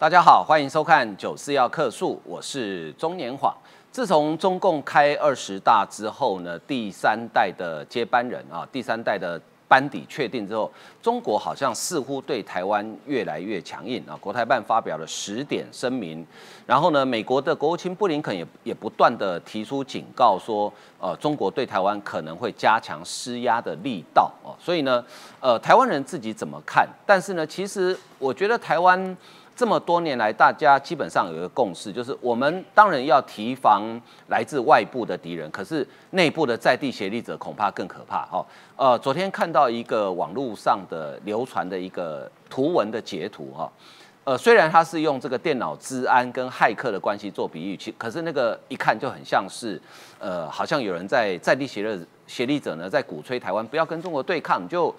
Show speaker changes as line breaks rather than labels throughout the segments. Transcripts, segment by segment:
大家好，欢迎收看《九四要客诉》，我是中年晃。自从中共开二十大之后呢，第三代的接班人啊，第三代的班底确定之后，中国好像似乎对台湾越来越强硬啊。国台办发表了十点声明，然后呢，美国的国务卿布林肯也也不断的提出警告说，呃，中国对台湾可能会加强施压的力道哦。所以呢，呃，台湾人自己怎么看？但是呢，其实我觉得台湾。这么多年来，大家基本上有一个共识，就是我们当然要提防来自外部的敌人，可是内部的在地协力者恐怕更可怕。哈，呃，昨天看到一个网络上的流传的一个图文的截图，哈，呃，虽然他是用这个电脑治安跟骇客的关系做比喻，其可是那个一看就很像是，呃，好像有人在在地协力协力者呢在鼓吹台湾不要跟中国对抗，就。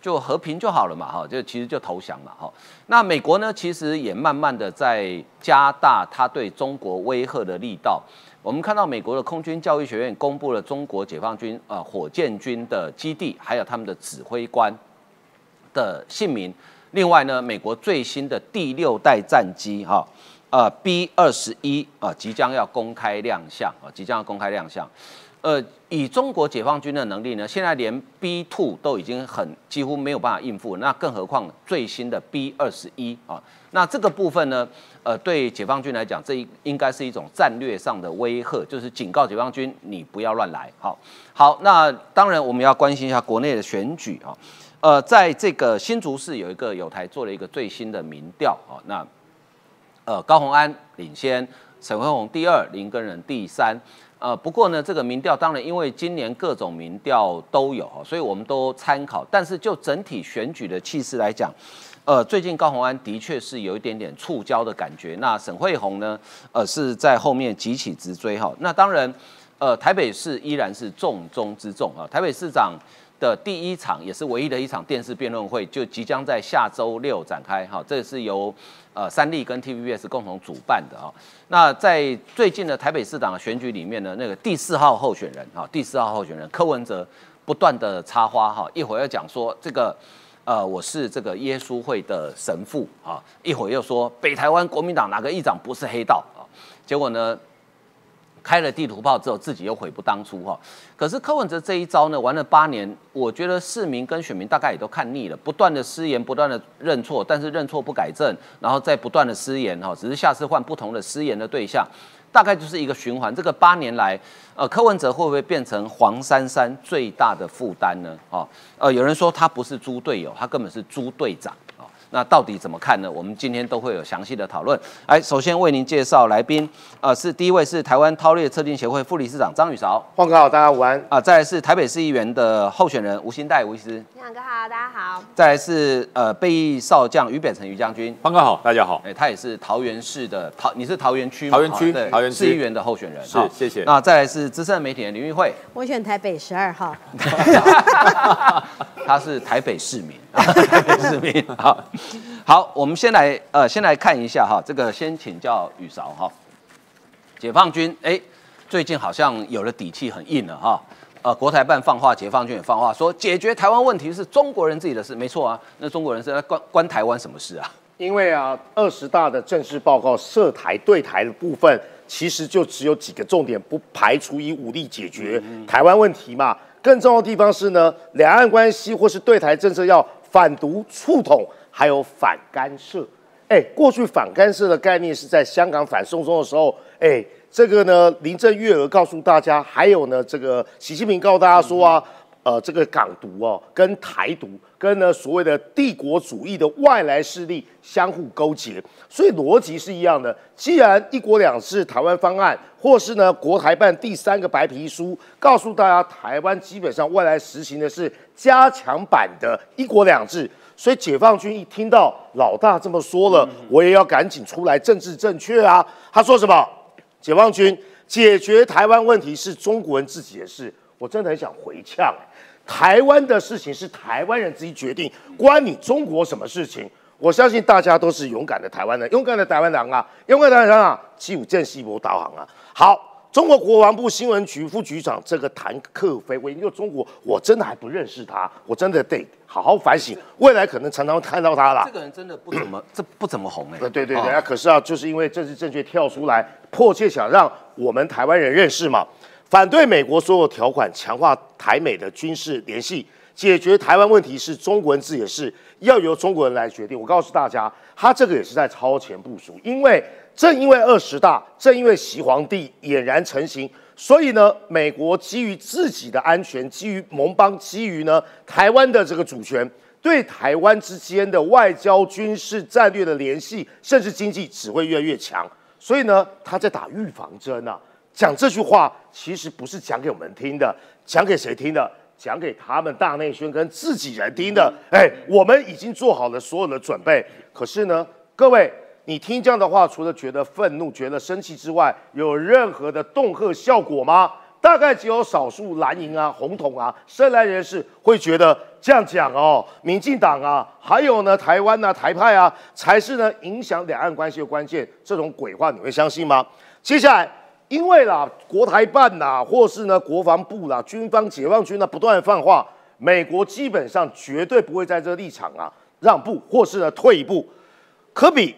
就和平就好了嘛，哈，就其实就投降嘛，哈。那美国呢，其实也慢慢的在加大他对中国威吓的力道。我们看到美国的空军教育学院公布了中国解放军呃火箭军的基地，还有他们的指挥官的姓名。另外呢，美国最新的第六代战机哈，呃 B 二十一啊，即将要公开亮相啊，即将要公开亮相。呃，以中国解放军的能力呢，现在连 B two 都已经很几乎没有办法应付，那更何况最新的 B 二十一啊？那这个部分呢，呃，对解放军来讲，这应该是一种战略上的威吓，就是警告解放军你不要乱来。好，好，那当然我们要关心一下国内的选举啊。呃，在这个新竹市有一个有台做了一个最新的民调啊，那呃高鸿安领先，沈惠宏第二，林根仁第三。呃，不过呢，这个民调当然因为今年各种民调都有所以我们都参考。但是就整体选举的气势来讲，呃，最近高鸿安的确是有一点点触礁的感觉。那沈惠宏呢，呃，是在后面急起直追哈。那当然，呃，台北市依然是重中之重啊。台北市长。的第一场也是唯一的一场电视辩论会，就即将在下周六展开。哈，这是由呃三立跟 TVBS 共同主办的啊。那在最近的台北市长选举里面呢，那个第四号候选人哈，第四号候选人柯文哲不断的插花哈，一会儿要讲说这个呃我是这个耶稣会的神父啊，一会儿又说北台湾国民党哪个议长不是黑道啊，结果呢？开了地图炮之后，自己又悔不当初哈。可是柯文哲这一招呢，玩了八年，我觉得市民跟选民大概也都看腻了，不断的失言，不断的认错，但是认错不改正，然后再不断的失言哈，只是下次换不同的失言的对象，大概就是一个循环。这个八年来，呃，柯文哲会不会变成黄珊珊最大的负担呢？哦，呃，有人说他不是猪队友，他根本是猪队长。那到底怎么看呢？我们今天都会有详细的讨论。来，首先为您介绍来宾，呃，是第一位是台湾韬略测定协会副理事长张宇韶，
黄哥好，大家午安。
啊，再来是台北市议员的候选人吴新代吴医师，
亮哥好，大家好。
再来是呃备役少将于北辰于将军，
黄哥好，大家好。
哎，他也是桃园市的桃，你是桃园区
桃园区
桃园市议员的候选人，
是谢谢。
那再来是资深媒体人林玉慧，
我选台北十二号，
他是台北市民，台北市民，好。好，我们先来呃，先来看一下哈，这个先请教雨韶哈。解放军哎，最近好像有了底气，很硬了哈。呃，国台办放话，解放军也放话，说解决台湾问题是中国人自己的事，没错啊。那中国人是在关关台湾什么事啊？
因为啊，二十大的正式报告涉台对台的部分，其实就只有几个重点，不排除以武力解决台湾问题嘛。更重要的地方是呢，两岸关系或是对台政策要反独促统。还有反干涉，哎，过去反干涉的概念是在香港反送中的时候，哎，这个呢，林郑月娥告诉大家，还有呢，这个习近平告诉大家说啊，呃，这个港独哦，跟台独，跟呢所谓的帝国主义的外来势力相互勾结，所以逻辑是一样的。既然一国两制台湾方案，或是呢国台办第三个白皮书，告诉大家台湾基本上未来实行的是加强版的一国两制。所以解放军一听到老大这么说了，我也要赶紧出来政治正确啊！他说什么？解放军解决台湾问题是中国人自己的事，我真的很想回呛。台湾的事情是台湾人自己决定，关你中国什么事情？我相信大家都是勇敢的台湾人，勇敢的台湾人啊，勇敢的台湾人啊，七五正西博导航啊。好，中国国防部新闻局副局长这个谭克飞，我研究中国，我真的还不认识他，我真的得好好反省，未来可能常常看到他啦
这。个人真的不怎么，这不怎么红哎、
呃，对对对，可是啊，就是因为政治正确跳出来，迫切想让我们台湾人认识嘛，反对美国所有条款，强化台美的军事联系，解决台湾问题是中国人自己的事，要由中国人来决定。我告诉大家，他这个也是在超前部署，因为正因为二十大，正因为习皇帝俨然成型。所以呢，美国基于自己的安全，基于盟邦，基于呢台湾的这个主权，对台湾之间的外交、军事、战略的联系，甚至经济只会越来越强。所以呢，他在打预防针啊。讲这句话其实不是讲给我们听的，讲给谁听的？讲给他们大内宣跟自己人听的。哎，我们已经做好了所有的准备。可是呢，各位，你听这样的话，除了觉得愤怒、觉得生气之外，有任何的恫吓效果吗？大概只有少数蓝营啊、红统啊、深蓝人士会觉得这样讲哦，民进党啊，还有呢台湾啊、台派啊，才是呢影响两岸关系的关键。这种鬼话你会相信吗？接下来，因为啦国台办呐、或是呢国防部啦、军方解放军呢不断放话，美国基本上绝对不会在这个立场啊让步，或是呢退一步。科比，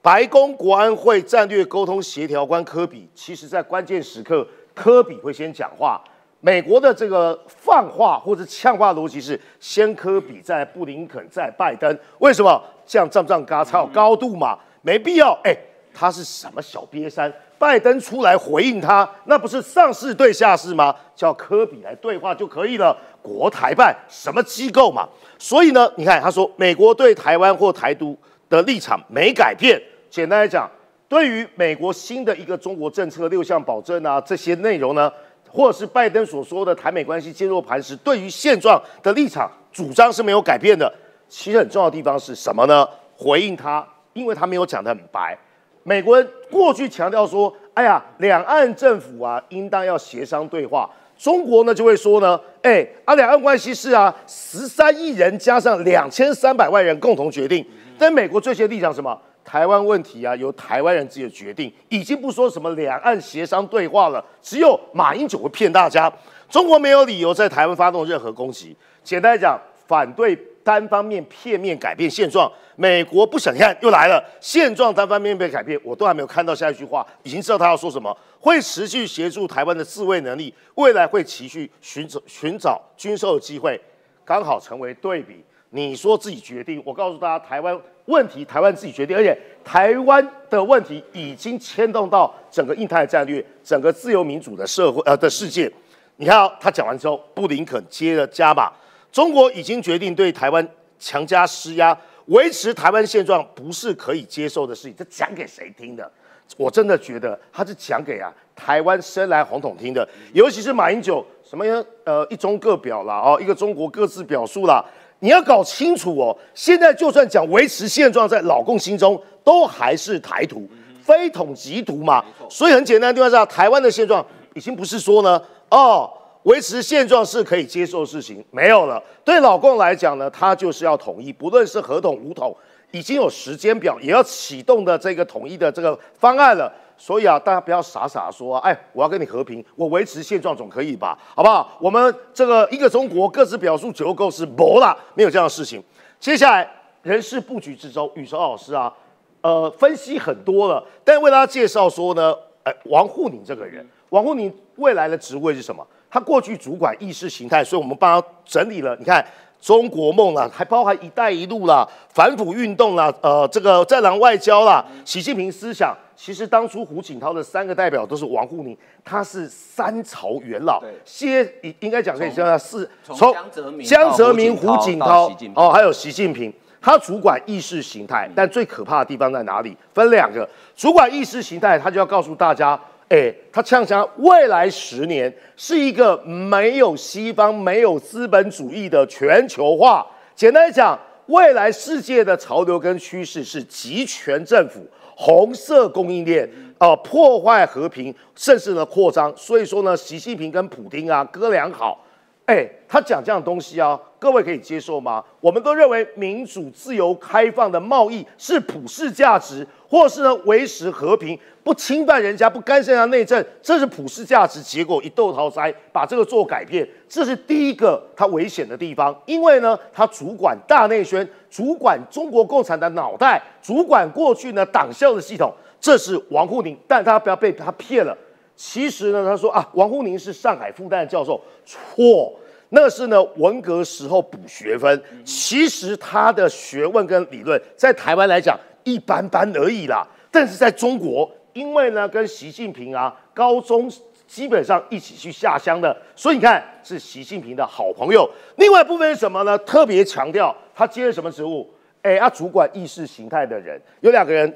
白宫国安会战略沟通协调官科比，其实在关键时刻，科比会先讲话。美国的这个放话或者呛话逻辑是先科比，再布林肯，再拜登。为什么？这样胀不胀嘎才有高度嘛？没必要。哎，他是什么小瘪三？拜登出来回应他，那不是上市对下市吗？叫科比来对话就可以了。国台办什么机构嘛？所以呢，你看他说，美国对台湾或台独的立场没改变。简单来讲，对于美国新的一个中国政策六项保证啊这些内容呢，或者是拜登所说的台美关系坚若磐石，对于现状的立场主张是没有改变的。其实很重要的地方是什么呢？回应他，因为他没有讲得很白。美国人过去强调说，哎呀，两岸政府啊，应当要协商对话。中国呢就会说呢，哎，啊，两岸关系是啊，十三亿人加上两千三百万人共同决定。但美国最新的立场什么？台湾问题啊，由台湾人自己的决定，已经不说什么两岸协商对话了。只有马英九会骗大家，中国没有理由在台湾发动任何攻击。简单讲，反对单方面片面改变现状。美国不想看又来了，现状单方面被改变，我都还没有看到下一句话，已经知道他要说什么。会持续协助台湾的自卫能力，未来会持续寻找寻找军售的机会，刚好成为对比。你说自己决定，我告诉大家，台湾问题台湾自己决定，而且台湾的问题已经牵动到整个印太战略，整个自由民主的社会呃的世界。你看、哦、他讲完之后，布林肯接了加码，中国已经决定对台湾强加施压，维持台湾现状不是可以接受的事情。这讲给谁听的？我真的觉得他是讲给啊台湾深蓝红统听的，尤其是马英九什么呃一中各表啦，哦一个中国各自表述啦，你要搞清楚哦。现在就算讲维持现状，在老共心中都还是台独，非统即独嘛。所以很简单的地方是，台湾的现状已经不是说呢哦。维持现状是可以接受的事情，没有了。对老共来讲呢，他就是要统一，不论是合统武统，已经有时间表，也要启动的这个统一的这个方案了。所以啊，大家不要傻傻说，哎，我要跟你和平，我维持现状总可以吧？好不好？我们这个一个中国各自表述九构是没啦，没有这样的事情。接下来人事布局之中，宇哲老师啊，呃，分析很多了，但为大家介绍说呢，哎，王沪宁这个人，王沪宁未来的职位是什么？他过去主管意识形态，所以我们帮他整理了。你看，中国梦啦，还包含“一带一路”啦、反腐运动啦、呃，这个战狼外交啦、习近平思想。其实当初胡锦涛的三个代表都是王沪宁，他是三朝元老。先应应该讲可以叫他是
从江泽民
胡锦
到
涛哦，还有习近平。他主管意识形态，但最可怕的地方在哪里？分两个，主管意识形态，他就要告诉大家。哎，他呛讲未来十年是一个没有西方、没有资本主义的全球化。简单讲，未来世界的潮流跟趋势是集权政府、红色供应链，呃，破坏和平，甚至呢扩张。所以说呢，习近平跟普京啊哥俩好。哎，他讲这样东西啊，各位可以接受吗？我们都认为民主、自由、开放的贸易是普世价值，或是呢维持和平，不侵犯人家，不干涉人家内政，这是普世价值。结果一豆桃腮，把这个做改变，这是第一个他危险的地方，因为呢，他主管大内宣，主管中国共产党脑袋，主管过去呢党校的系统，这是王沪宁，但他不要被他骗了。其实呢，他说啊，王沪宁是上海复旦教授，错。那是呢，文革时候补学分。其实他的学问跟理论在台湾来讲一般般而已啦。但是在中国，因为呢跟习近平啊高中基本上一起去下乡的，所以你看是习近平的好朋友。另外一部分是什么呢？特别强调他接了什么职务？哎，他主管意识形态的人有两个人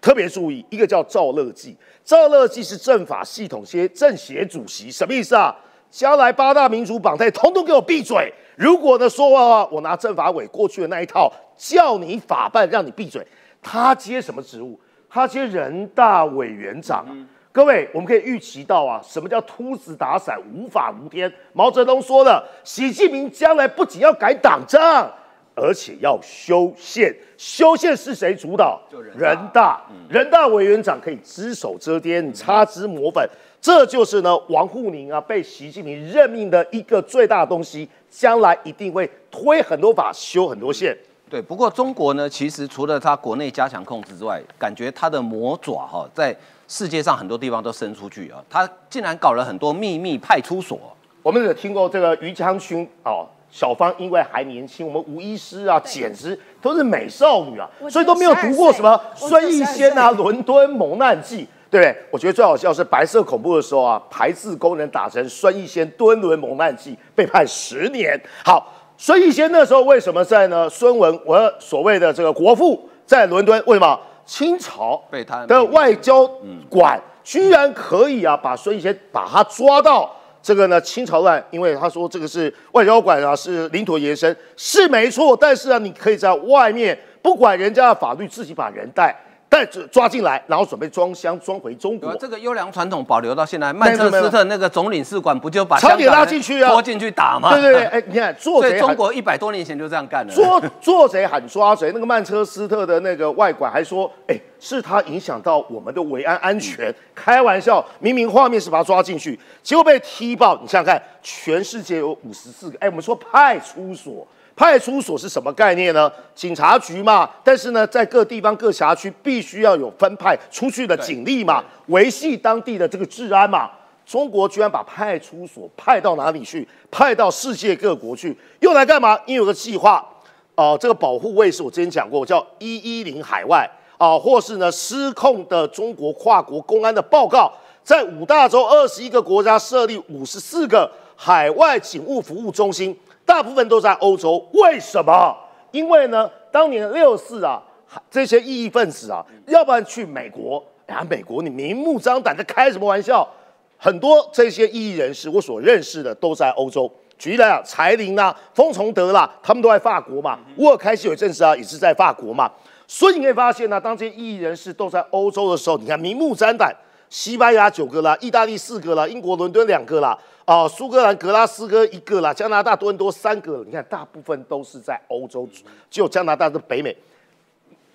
特别注意，一个叫赵乐际，赵乐际是政法系统协政协主席，什么意思啊？将来八大民主榜内，通通给我闭嘴！如果呢说话，我拿政法委过去的那一套叫你法办，让你闭嘴。他接什么职务？他接人大委员长。各位，我们可以预期到啊，什么叫秃子打伞，无法无天？毛泽东说了，习近平将来不仅要改党章，而且要修宪。修宪是谁主导？人大。人大委员长可以只手遮天，擦脂抹粉。这就是呢，王沪宁啊被习近平任命的一个最大的东西，将来一定会推很多法，修很多线。
对，不过中国呢，其实除了它国内加强控制之外，感觉它的魔爪哈，在世界上很多地方都伸出去啊，它竟然搞了很多秘密派出所。
我们有听过这个于将军哦，小芳因为还年轻，我们吴医师啊，简直都是美少女啊，所以都没有读过什么孙逸仙啊，《伦敦蒙难记》。对，我觉得最好笑是白色恐怖的时候啊，排字功能打成孙逸仙敦伦蒙难记，被判十年。好，孙逸仙那时候为什么在呢？孙文，我所谓的这个国父在伦敦，为什么？清朝的外交馆居然可以啊，把孙逸仙把他抓到这个呢？清朝乱，因为他说这个是外交馆啊，是领土延伸，是没错。但是啊，你可以在外面不管人家的法律，自己把人带。再抓进来，然后准备装箱装回中国。
这个优良传统保留到现在。曼彻斯特那个总领事馆不就把
朝点拉进去啊，
拖进去打吗？
对对对，哎，你看做贼。
中国一百多年前就这样干的。
做做贼喊抓贼，那个曼彻斯特的那个外馆还说，哎，是他影响到我们的维安安全。开玩笑，明明画面是把他抓进去，结果被踢爆。你想想看，全世界有五十四个，哎，我们说派出所。派出所是什么概念呢？警察局嘛，但是呢，在各地方各辖区必须要有分派出去的警力嘛，维系当地的这个治安嘛。中国居然把派出所派到哪里去？派到世界各国去，用来干嘛？因为有个计划，哦，这个保护卫士我之前讲过，叫一一零海外啊，或是呢失控的中国跨国公安的报告，在五大洲二十一个国家设立五十四个海外警务服务中心。大部分都在欧洲，为什么？因为呢，当年六四啊，这些异议分子啊，要不然去美国，呀，美国你明目张胆的开什么玩笑？很多这些异议人士，我所认识的都在欧洲。举例来讲，柴林啊、封崇德啦，他们都在法国嘛。沃尔开西有阵子啊，也是在法国嘛。所以你可以发现呢，当这些异议人士都在欧洲的时候，你看明目张胆，西班牙九个啦，意大利四个啦，英国伦敦两个啦。哦，苏格兰格拉斯哥一个啦，加拿大多伦多三个，你看大部分都是在欧洲，只有加拿大的北美。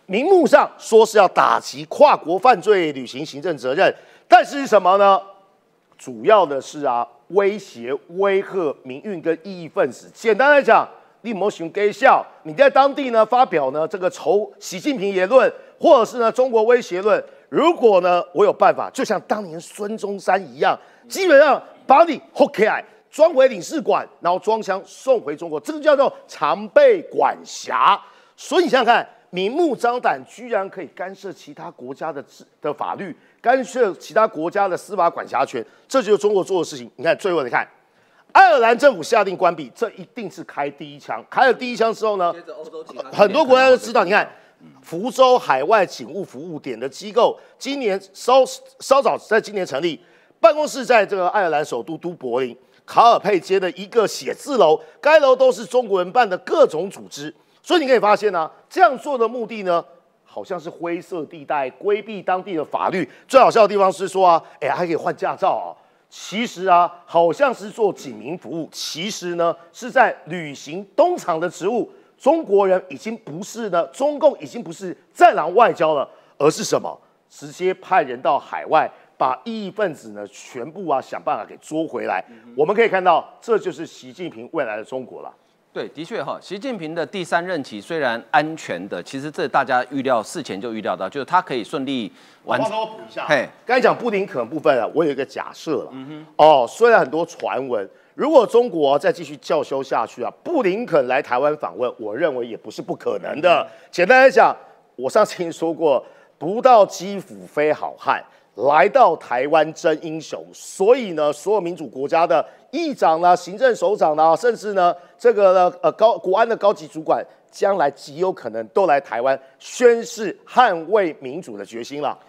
明目上说是要打击跨国犯罪，履行行政责任，但是什么呢？主要的是啊，威胁、威吓民运跟异议分子。简单来讲，你莫熊给笑，你在当地呢发表呢这个仇习近平言论，或者是呢中国威胁论。如果呢我有办法，就像当年孙中山一样，基本上。把你 hook 来，装回领事馆，然后装箱送回中国，这个叫做常备管辖。所以你想想看，明目张胆，居然可以干涉其他国家的的法律，干涉其他国家的司法管辖权，这就是中国做的事情。你看，最后你看，爱尔兰政府下令关闭，这一定是开第一枪。开了第一枪之后呢，很多国家都知道。你看，福州海外警务服务点的机构，今年稍稍早在今年成立。办公室在这个爱尔兰首都都柏林卡尔佩街的一个写字楼，该楼都是中国人办的各种组织，所以你可以发现呢，这样做的目的呢，好像是灰色地带，规避当地的法律。最好笑的地方是说啊，哎，还可以换驾照啊，其实啊，好像是做警民服务，其实呢是在履行东厂的职务。中国人已经不是呢，中共已经不是战狼外交了，而是什么？直接派人到海外，把异议分子呢全部啊想办法给捉回来。我们可以看到，这就是习近平未来的中国了。
对，的确哈，习近平的第三任期虽然安全的，其实这大家预料事前就预料到，就是他可以顺利完成。
我补一下，嘿，刚才讲布林肯部分啊，我有一个假设了。嗯哼。哦，虽然很多传闻，如果中国再继续叫嚣下去啊，布林肯来台湾访问，我认为也不是不可能的。简单来讲，我上次已经说过，不到基辅非好汉。来到台湾真英雄，所以呢，所有民主国家的议长呢、行政首长呢，甚至呢，这个呢，呃，高国安的高级主管，将来极有可能都来台湾宣誓捍卫民主的决心了。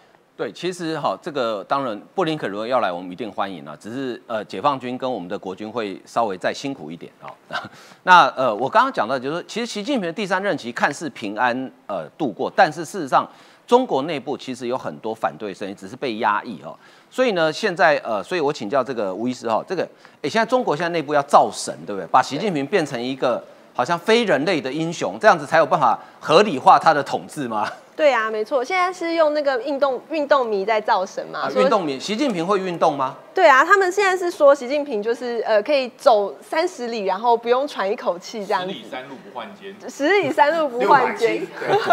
对，其实哈，这个当然布林肯如果要来，我们一定欢迎啊。只是呃，解放军跟我们的国军会稍微再辛苦一点啊。那呃，我刚刚讲到就是，其实习近平的第三任期看似平安呃度过，但是事实上。中国内部其实有很多反对声音，只是被压抑哦。所以呢，现在呃，所以我请教这个吴医师哈，这个哎，现在中国现在内部要造神，对不对？把习近平变成一个好像非人类的英雄，这样子才有办法合理化他的统治吗？
对啊，没错，现在是用那个运动运动迷在造神嘛。
运动迷，习近平会运动吗？
对啊，他们现在是说习近平就是呃可以走三十里，然后不用喘一口气这样
子。十里山路不换肩。
十里山路不换肩。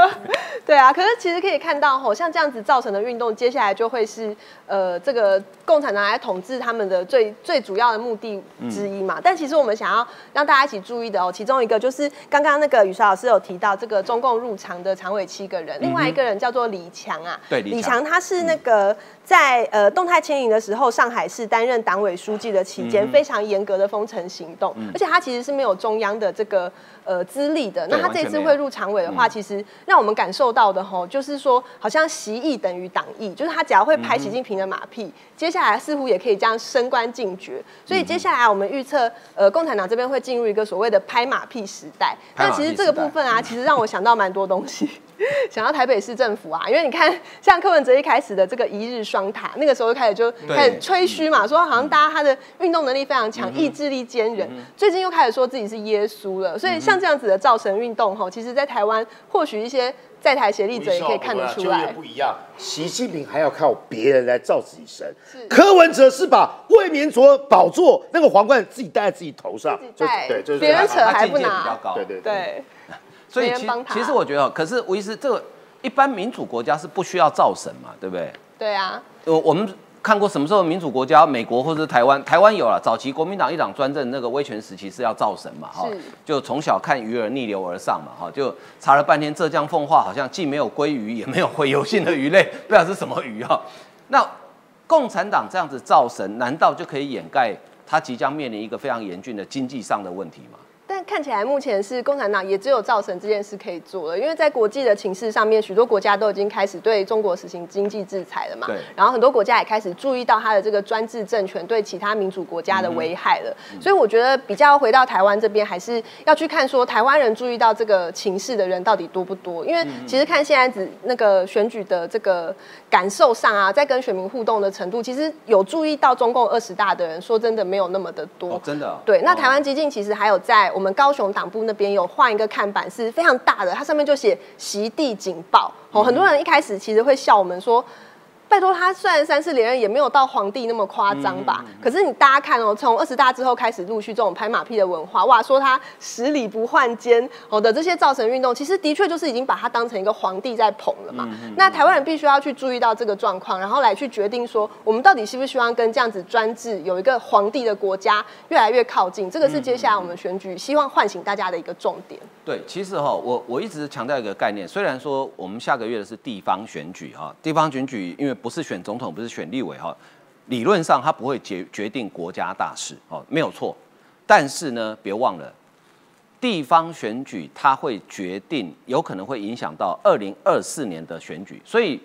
对啊，可是其实可以看到吼，像这样子造成的运动，接下来就会是呃这个共产党来统治他们的最最主要的目的之一嘛。但其实我们想要让大家一起注意的哦，其中一个就是刚刚那个雨刷老师有提到这个中共入常的常委七个人，另外一个人叫做李强啊。
对，
李强他是那个。在呃动态清零的时候，上海市担任党委书记的期间，非常严格的封城行动，而且他其实是没有中央的这个呃资历的。那他这次会入常委的话，其实让我们感受到的吼，就是说好像习意等于党意，就是他只要会拍习近平的马屁，接下来似乎也可以这样升官进爵。所以接下来我们预测，呃，共产党这边会进入一个所谓的拍马屁时代。那其实这个部分啊，其实让我想到蛮多东西。想要台北市政府啊，因为你看，像柯文哲一开始的这个一日双塔，那个时候就开始就开始吹嘘嘛，说好像大家他的运动能力非常强，意志力坚韧。最近又开始说自己是耶稣了，所以像这样子的造神运动哈，其实在台湾或许一些在台协力者也可以看得出来。
不一样，习近平还要靠别人来造自己神，柯文哲是把卫冕卓宝座那个皇冠自己戴在自己头上，
对，就是别人扯还不拿，
对对。对。
所以其其实我觉得，可是吴医师，这个一般民主国家是不需要造神嘛，对不对？
对啊。
我我们看过什么时候民主国家，美国或者是台湾，台湾有了早期国民党一党专政那个威权时期是要造神嘛，哈，就从小看鱼儿逆流而上嘛，哈，就查了半天浙江奉化好像既没有鲑鱼，也没有洄游性的鱼类，不知道是什么鱼哈。那共产党这样子造神，难道就可以掩盖他即将面临一个非常严峻的经济上的问题吗？
但看起来目前是共产党也只有造成这件事可以做了，因为在国际的情势上面，许多国家都已经开始对中国实行经济制裁了嘛。
对。
然后很多国家也开始注意到他的这个专制政权对其他民主国家的危害了。所以我觉得比较回到台湾这边，还是要去看说台湾人注意到这个情势的人到底多不多。因为其实看现在只那个选举的这个感受上啊，在跟选民互动的程度，其实有注意到中共二十大的人，说真的没有那么的多。
真的。
对。那台湾激进其实还有在。我们高雄党部那边有换一个看板，是非常大的，它上面就写“席地警报”。哦，很多人一开始其实会笑我们说。拜托他，虽然三次连任也没有到皇帝那么夸张吧？可是你大家看哦，从二十大之后开始陆续这种拍马屁的文化，哇，说他十里不换肩哦的这些造神运动，其实的确就是已经把他当成一个皇帝在捧了嘛。那台湾人必须要去注意到这个状况，然后来去决定说，我们到底希不希望跟这样子专制有一个皇帝的国家越来越靠近？这个是接下来我们选举希望唤醒大家的一个重点。
对，其实哈，我我一直强调一个概念，虽然说我们下个月的是地方选举哈，地方选举因为不是选总统，不是选立委哈，理论上它不会决决定国家大事哦，没有错。但是呢，别忘了，地方选举它会决定，有可能会影响到二零二四年的选举，所以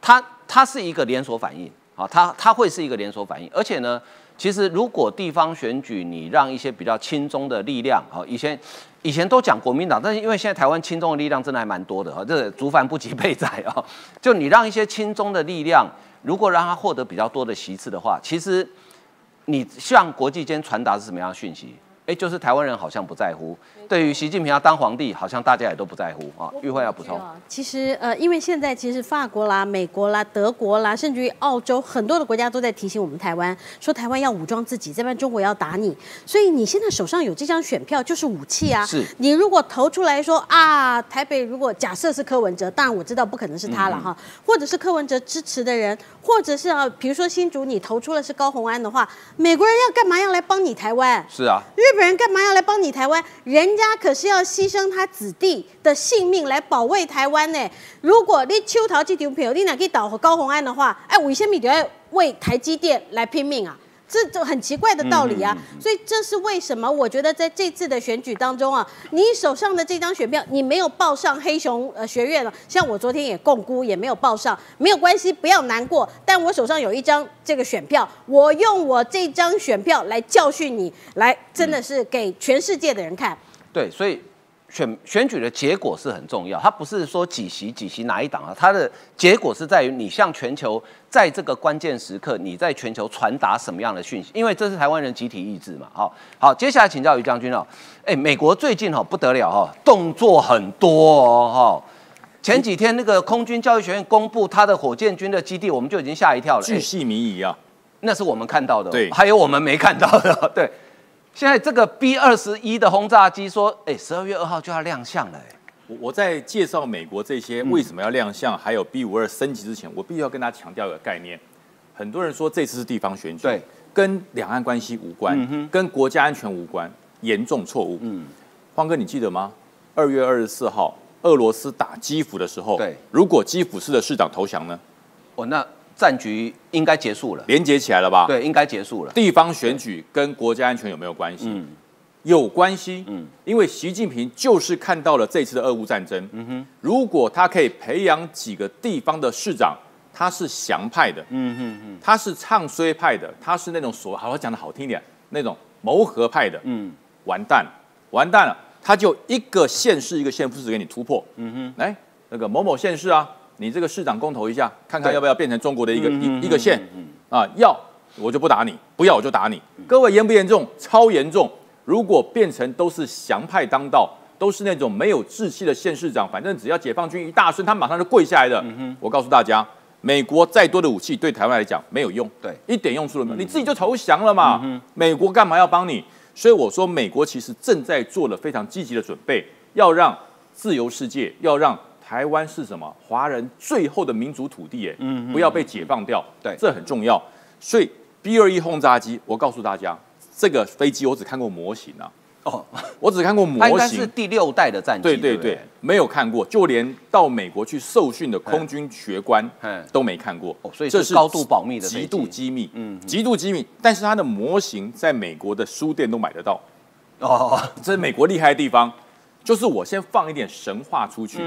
它它是一个连锁反应啊，它它会是一个连锁反应。而且呢，其实如果地方选举你让一些比较轻中的力量啊，以前。以前都讲国民党，但是因为现在台湾亲中的力量真的还蛮多的哈，这竹凡不及被宰啊。就你让一些亲中的力量，如果让他获得比较多的席次的话，其实你向国际间传达是什么样的讯息？哎，就是台湾人好像不在乎，对于习近平要当皇帝，好像大家也都不在乎啊。玉慧要补充，
其实呃，因为现在其实法国啦、美国啦、德国啦，甚至于澳洲很多的国家都在提醒我们台湾，说台湾要武装自己，这边中国要打你。所以你现在手上有这张选票就是武器啊。
是。
你如果投出来说啊，台北如果假设是柯文哲，当然我知道不可能是他了哈，或者是柯文哲支持的人，或者是啊，比如说新竹你投出了是高虹安的话，美国人要干嘛要来帮你台湾？
是啊。
日本人干嘛要来帮你台湾？人家可是要牺牲他子弟的性命来保卫台湾呢。如果你秋桃这张票，你哪去倒和高鸿安的话，哎，为什么就要为台积电来拼命啊？这就很奇怪的道理啊，所以这是为什么？我觉得在这次的选举当中啊，你手上的这张选票你没有报上黑熊呃学院了，像我昨天也共估也没有报上，没有关系，不要难过。但我手上有一张这个选票，我用我这张选票来教训你，来真的是给全世界的人看。
对，所以。选选举的结果是很重要，它不是说几席几席哪一党啊，它的结果是在于你向全球在这个关键时刻，你在全球传达什么样的讯息？因为这是台湾人集体意志嘛。好，好，接下来请教于将军哦。哎，美国最近哈不得了哈，动作很多哦哈。前几天那个空军教育学院公布他的火箭军的基地，我们就已经吓一跳了。
巨细靡遗啊，
那是我们看到的，
对，
还有我们没看到的，对。现在这个 B 二十一的轰炸机说，哎，十二月二号就要亮相了。哎，
我我在介绍美国这些为什么要亮相，还有 B 五二升级之前，我必须要跟大家强调一个概念。很多人说这次是地方选举，
对，
跟两岸关系无关，跟国家安全无关，严重错误。嗯，方哥，你记得吗？二月二十四号，俄罗斯打基辅的时候，
对，
如果基辅市的市长投降呢？
哦，那。战局应该结束了，
连接起来了吧？
对，应该结束了。
地方选举跟国家安全有没有关系？嗯，有关系。嗯，因为习近平就是看到了这次的俄乌战争。嗯哼，如果他可以培养几个地方的市长，他是降派的。嗯哼哼，他是唱衰派的，他是那种所好好讲的好听点，那种谋和派的。嗯，完蛋，完蛋了，他就一个县市一个县副市给你突破。嗯哼，来那个某某县市啊。你这个市长公投一下，看看要不要变成中国的一个一一个县啊？要我就不打你，不要我就打你。各位严不严重？超严重！如果变成都是降派当道，都是那种没有志气的县市长，反正只要解放军一大声，他马上就跪下来的。我告诉大家，美国再多的武器对台湾来讲没有用，
对，
一点用处都没有，你自己就投降了嘛。美国干嘛要帮你？所以我说，美国其实正在做了非常积极的准备，要让自由世界，要让。台湾是什么？华人最后的民族土地，哎，嗯，不要被解放掉，
对，
这很重要。所以 B 二一轰炸机，我告诉大家，这个飞机我只看过模型啊，哦，我只看过模型，
是第六代的战机，
对对对，没有看过，就连到美国去受训的空军学官都没看过，
哦，所以这是高度保密的，
极度机密，嗯，极度机密。但是它的模型在美国的书店都买得到，哦，这是美国厉害的地方。就是我先放一点神话出去，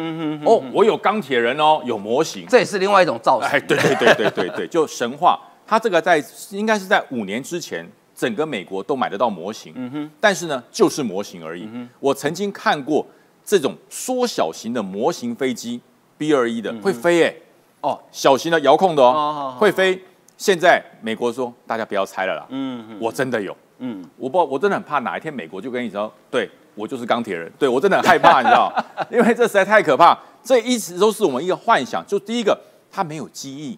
哦，我有钢铁人哦，有模型，
这也是另外一种造型。哎，
对对对对对对，就神话。它这个在应该是在五年之前，整个美国都买得到模型。嗯哼，但是呢，就是模型而已。我曾经看过这种缩小型的模型飞机 B 二一的会飞哎，哦，小型的遥控的哦，会飞。现在美国说大家不要猜了啦，嗯，我真的有，嗯，我不我真的很怕哪一天美国就跟你说对。我就是钢铁人，对我真的很害怕，你知道，因为这实在太可怕。这一直都是我们一个幻想。就第一个，它没有机翼，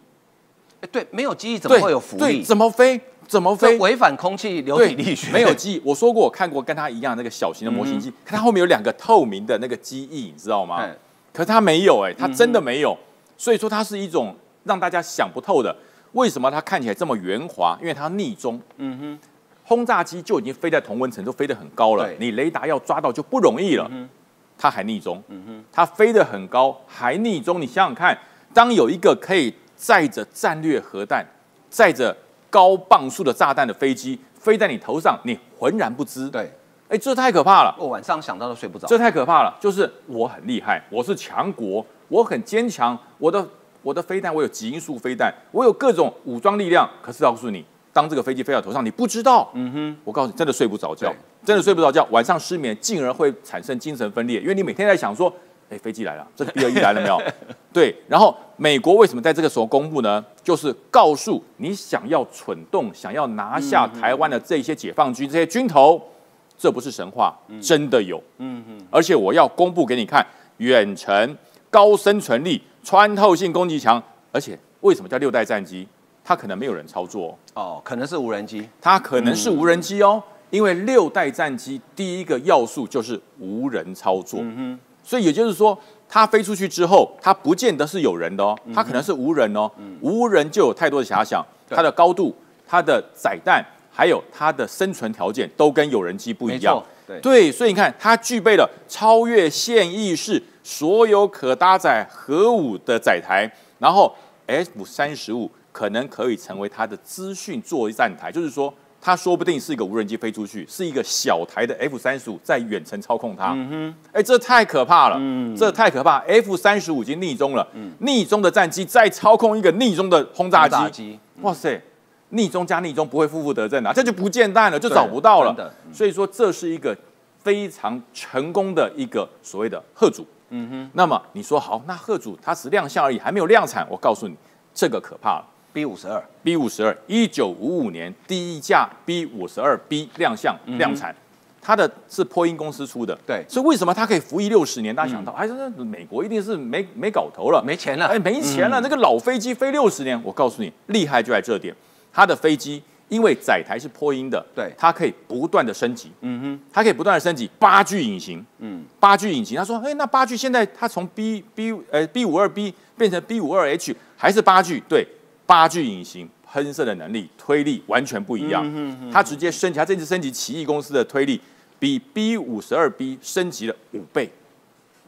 哎，对，没有机翼怎么会有浮力？
怎么飞？怎么飞？
违反空气流体力学。
没有机翼，我说过，我看过跟它一样那个小型的模型机，它后面有两个透明的那个机翼，你知道吗？可是它没有，哎，它真的没有。所以说，它是一种让大家想不透的。为什么它看起来这么圆滑？因为它逆中。嗯哼。轰炸机就已经飞在同温层，都飞得很高了。你雷达要抓到就不容易了。它还逆中，它飞得很高，还逆中。你想想看，当有一个可以载着战略核弹、载着高磅数的炸弹的飞机飞在你头上，你浑然不知。
对，
哎，这太可怕了。
我晚上想到都睡不着。
这太可怕了。就是我很厉害，我是强国，我很坚强。我的我的飞弹，我有极音速飞弹，我有各种武装力量。可是告诉你。当这个飞机飞到头上，你不知道，嗯哼，我告诉你，真的睡不着觉，真的睡不着觉，晚上失眠，进而会产生精神分裂，因为你每天在想说，哎，飞机来了，这个 B 二一来了没有？对，然后美国为什么在这个时候公布呢？就是告诉你想要蠢动、想要拿下台湾的这些解放军、这些军头，这不是神话，真的有。嗯哼，而且我要公布给你看，远程、高生存力、穿透性攻击强，而且为什么叫六代战机？它可能没有人操作
哦，可能是无人机，
它可能是无人机哦，因为六代战机第一个要素就是无人操作。所以也就是说，它飞出去之后，它不见得是有人的哦，它可能是无人哦。无人就有太多的遐想，它的高度、它的载弹，还有它的生存条件都跟有人机不一样。
对
对，所以你看，它具备了超越现役式所有可搭载核武的载台，然后 F 三十五。可能可以成为它的资讯作战台，就是说，它说不定是一个无人机飞出去，是一个小台的 F 三十五在远程操控它。嗯哼，哎，这太可怕了，嗯，这太可怕。F 三十五已经逆中了，嗯，逆中的战机再操控一个逆中的轰炸机，哇塞，逆中加逆中不会负负得正啊，这就不见蛋了，就找不到了。所以说，这是一个非常成功的一个所谓的贺主。嗯哼，那么你说好，那贺主它只亮相而已，还没有量产。我告诉你，这个可怕了。
B 五十二
，B 五十二，一九五五年第一架 B 五十二 B 亮相量产，它的是波音公司出的，
对，
所以为什么它可以服役六十年？大家想到，哎，这美国一定是没没搞头了，
没钱了，
哎，没钱了，那个老飞机飞六十年，我告诉你，厉害就在这点，它的飞机因为载台是波音的，
对，
它可以不断的升级，嗯哼，它可以不断的升级八具引擎，嗯，八具引擎，他说，哎，那八具现在它从 B B 呃 B 五二 B 变成 B 五二 H，还是八具，对。八具隐形喷射的能力、推力完全不一样。它直接升级，它这次升级奇异公司的推力比 B 五十二 B 升级了五倍，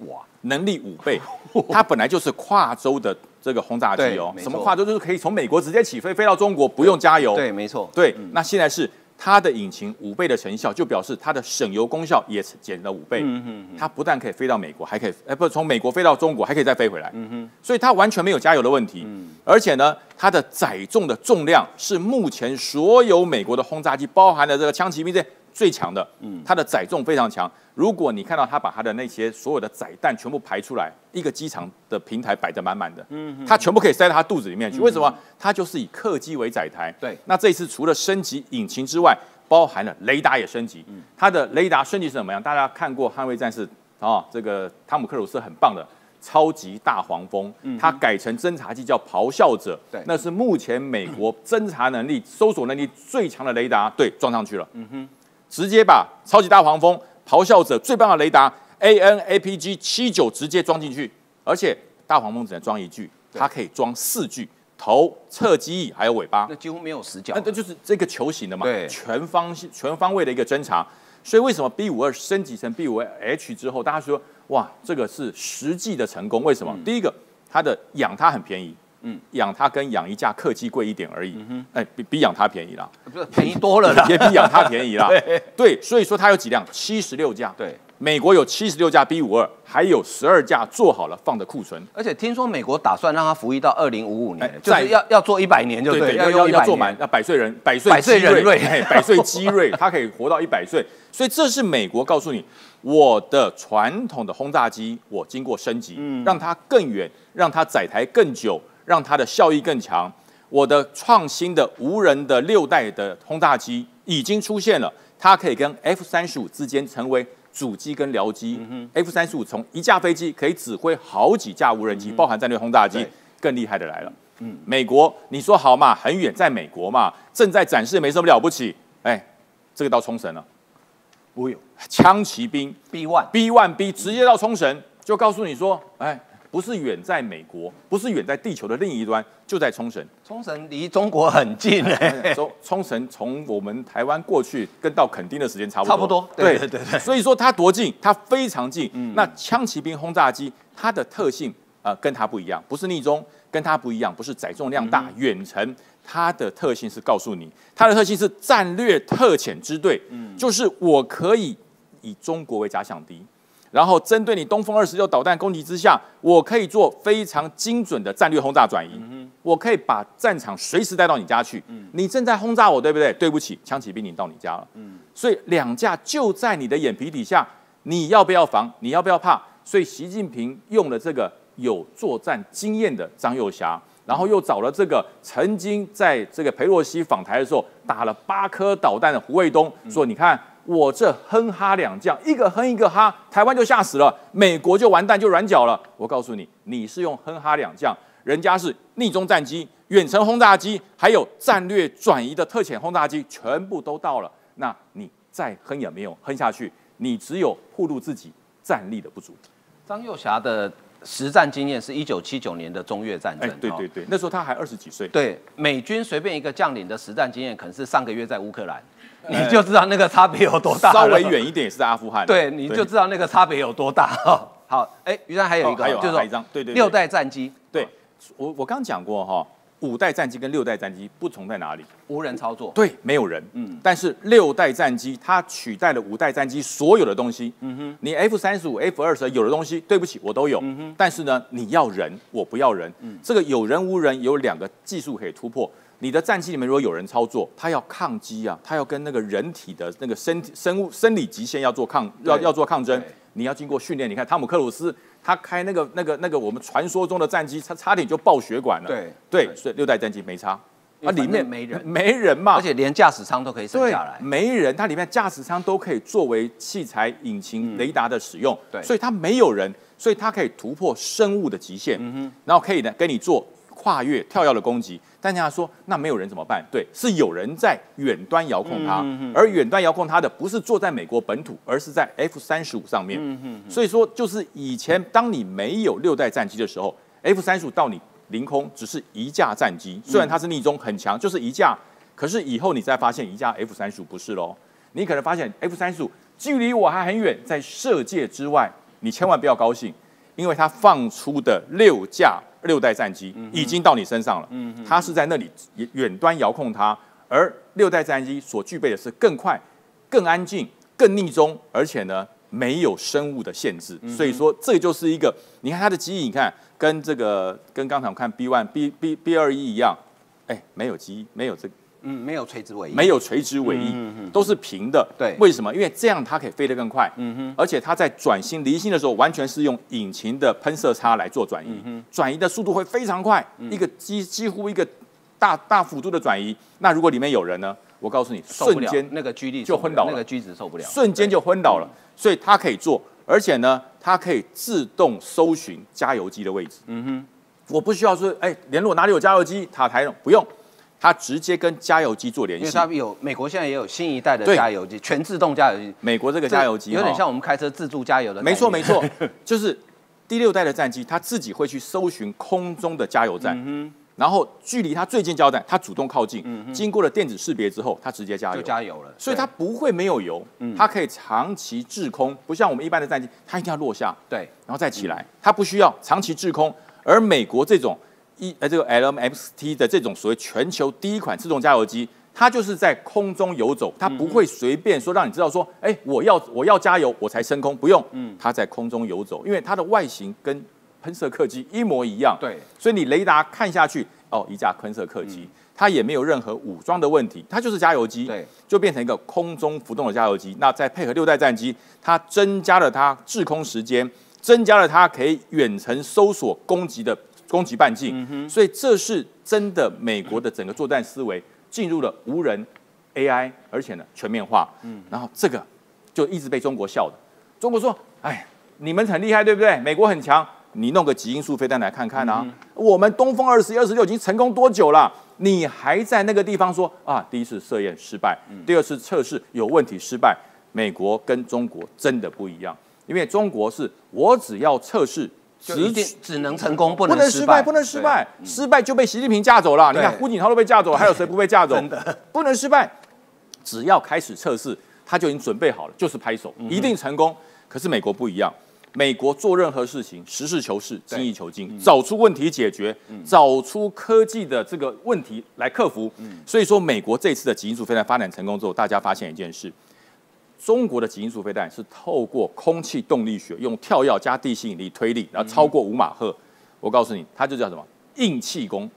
哇，能力五倍。它本来就是跨洲的这个轰炸机哦，什么跨洲就是可以从美国直接起飞飞到中国，不用加油。
对，没错。
对，那现在是。它的引擎五倍的成效，就表示它的省油功效也减了五倍。嗯哼，它不但可以飞到美国，还可以，哎，不，从美国飞到中国，还可以再飞回来。嗯哼，所以它完全没有加油的问题。嗯，而且呢，它的载重的重量是目前所有美国的轰炸机，包含了这个枪骑兵这。最强的，嗯，它的载重非常强。如果你看到它把它的那些所有的载弹全部排出来，一个机场的平台摆得满满的，嗯，它全部可以塞到它肚子里面去。为什么？它就是以客机为载台。
对。
那这一次除了升级引擎之外，包含了雷达也升级。嗯。它的雷达升级是怎么样？大家看过《捍卫战士》啊，这个汤姆克鲁斯很棒的超级大黄蜂，它改成侦察机叫咆哮者。
对。
那是目前美国侦察能力、搜索能力最强的雷达，对，撞上去了。嗯哼。直接把超级大黄蜂、咆哮者最棒的雷达 A N A P G 七九直接装进去，而且大黄蜂只能装一具，它可以装四具，头、侧机翼还有尾巴，
那几乎没有死角。
那这就是这个球形的嘛，
对，
全方全方位的一个侦查。所以为什么 B 五二升级成 B 五 H 之后，大家说哇，这个是实际的成功？为什么？第一个，它的养它很便宜。嗯，养它跟养一架客机贵一点而已。哎，比比养它便宜啦，
不是便宜多了啦，
也比养它便宜啦。对，所以说它有几辆，七十六架。
对，
美国有七十六架 B 五二，还有十二架做好了放的库存。
而且听说美国打算让它服役到二零五五年，就是要要做一百年，就对，
要要要做满，要百岁人，百岁
百岁人瑞，
百岁基瑞，它可以活到一百岁。所以这是美国告诉你，我的传统的轰炸机，我经过升级，让它更远，让它载台更久。让它的效益更强。我的创新的无人的六代的轰炸机已经出现了，它可以跟 F 三十五之间成为主机跟僚机。F 三十五从一架飞机可以指挥好几架无人机，包含战略轰炸机。更厉害的来了，嗯，美国你说好嘛，很远，在美国嘛，正在展示，没什么了不起。哎，这个到冲绳了，
不用
枪骑兵
B one
B one B 直接到冲绳，就告诉你说，哎。不是远在美国，不是远在地球的另一端，就在冲绳。
冲绳离中国很近哎，
冲冲绳从我们台湾过去跟到垦丁的时间差不
多。差不多，对对对。
所以说它多近，它非常近。那枪骑兵轰炸机它的特性呃跟它不一样，不是逆中，跟它不一样，不是载重量大，远程它的特性是告诉你，它的特性是战略特遣支队，嗯就是我可以以中国为假想敌。然后针对你东风二十六导弹攻击之下，我可以做非常精准的战略轰炸转移。我可以把战场随时带到你家去。你正在轰炸我，对不对？对不起，枪骑兵已经到你家了。所以两架就在你的眼皮底下，你要不要防？你要不要怕？所以习近平用了这个有作战经验的张幼霞，然后又找了这个曾经在这个裴洛西访台的时候打了八颗导弹的胡卫东，说你看我这哼哈两将，一个哼一个哈，台湾就吓死了，美国就完蛋就软脚了。我告诉你，你是用哼哈两将，人家是逆中战机、远程轰炸机，还有战略转移的特遣轰炸机，全部都到了。那你再哼也没有哼下去，你只有暴露自己战力的不足。
张幼霞的实战经验是一九七九年的中越战争，
哎，对对对，那时候他还二十几岁。
对，美军随便一个将领的实战经验，可能是上个月在乌克兰，你就知道那个差别有多大。
稍微远一点也是在阿富汗。
对，你就知道那个差别有多大。好，哎，于山还有一个，就是
一张，对对，
六代战机。
对，我我刚讲过哈。五代战机跟六代战机不同在哪里？
无人操作，
对，没有人。嗯，但是六代战机它取代了五代战机所有的东西。嗯哼，你 F 三十五、F 二十有的东西，对不起，我都有。嗯哼，但是呢，你要人，我不要人。嗯，这个有人无人有两个技术可以突破。你的战机里面如果有人操作，它要抗击啊，它要跟那个人体的那个身体生物生理极限要做抗要要做抗争，你要经过训练。你看汤姆克鲁斯。他开那个、那个、那个我们传说中的战机，他差点就爆血管了。
对
对，所以六代战机没差，
啊，里面没人，
没人嘛，
而且连驾驶舱都可以省下来。
没人，它里面驾驶舱都可以作为器材、引擎、雷达的使用。
对，
所以它没有人，所以它可以突破生物的极限。嗯哼，然后可以呢，跟你做跨越、跳跃的攻击。但人家说，那没有人怎么办？对，是有人在远端遥控它，而远端遥控它的不是坐在美国本土，而是在 F 三十五上面。所以说，就是以前当你没有六代战机的时候，F 三十五到你凌空只是一架战机，虽然它是逆中很强，就是一架。可是以后你再发现一架 F 三十五不是喽，你可能发现 F 三十五距离我还很远，在射界之外，你千万不要高兴，因为它放出的六架。六代战机已经到你身上了，它是在那里远端遥控它，而六代战机所具备的是更快、更安静、更逆中，而且呢没有生物的限制，所以说这就是一个，你看它的机翼，你看跟这个跟刚才我看 B one B B B 二一一样，哎，没有机翼，没有这。
嗯，没有垂直尾翼，
没有垂直尾翼，都是平的。
对，
为什么？因为这样它可以飞得更快。嗯哼，而且它在转心离心的时候，完全是用引擎的喷射差来做转移，转移的速度会非常快，一个几几乎一个大大幅度的转移。那如果里面有人呢？我告诉你，瞬间
那个居力
就昏倒了，
那个居子受不了，
瞬间就昏倒了。所以它可以做，而且呢，它可以自动搜寻加油机的位置。嗯哼，我不需要说，哎，联络哪里有加油机，塔台不用。它直接跟加油机做联系，
因为它有美国现在也有新一代的加油机，全自动加油机。
美国这个加油机
有点像我们开车自助加油的。
没错没错，就是第六代的战机，它自己会去搜寻空中的加油站，然后距离它最近加油站，它主动靠近，经过了电子识别之后，它直接加油，
就加油了。
所以它不会没有油，它可以长期滞空，不像我们一般的战机，它一定要落下，
对，
然后再起来，它不需要长期滞空。而美国这种。一呃，这个 LMXT 的这种所谓全球第一款自动加油机，它就是在空中游走，它不会随便说让你知道说，哎，我要我要加油我才升空，不用，嗯，它在空中游走，因为它的外形跟喷射客机一模一样，
对，
所以你雷达看下去，哦，一架喷射客机，它也没有任何武装的问题，它就是加油机，
对，
就变成一个空中浮动的加油机。那再配合六代战机，它增加了它滞空时间，增加了它可以远程搜索攻击的。攻击半径，所以这是真的。美国的整个作战思维进入了无人 AI，而且呢全面化。嗯，然后这个就一直被中国笑的。中国说：“哎，你们很厉害，对不对？美国很强，你弄个极音速飞弹来看看啊！我们东风二十一、二十六已经成功多久了？你还在那个地方说啊？第一次试验失败，第二次测试有问题失败。美国跟中国真的不一样，因为中国是我只要测试。”
只只能成功，不
能
失败，
不能失败，失败就被习近平架走了。你看胡锦涛都被架走了，还有谁不被架走？
真的
不能失败，只要开始测试，他就已经准备好了，就是拍手，一定成功。可是美国不一样，美国做任何事情实事求是，精益求精，找出问题解决，找出科技的这个问题来克服。所以说，美国这次的基因组非常发展成功之后，大家发现一件事。中国的极音速飞弹是透过空气动力学，用跳跃加地心引力推力，然后超过五马赫。我告诉你，它就叫什么？硬气功。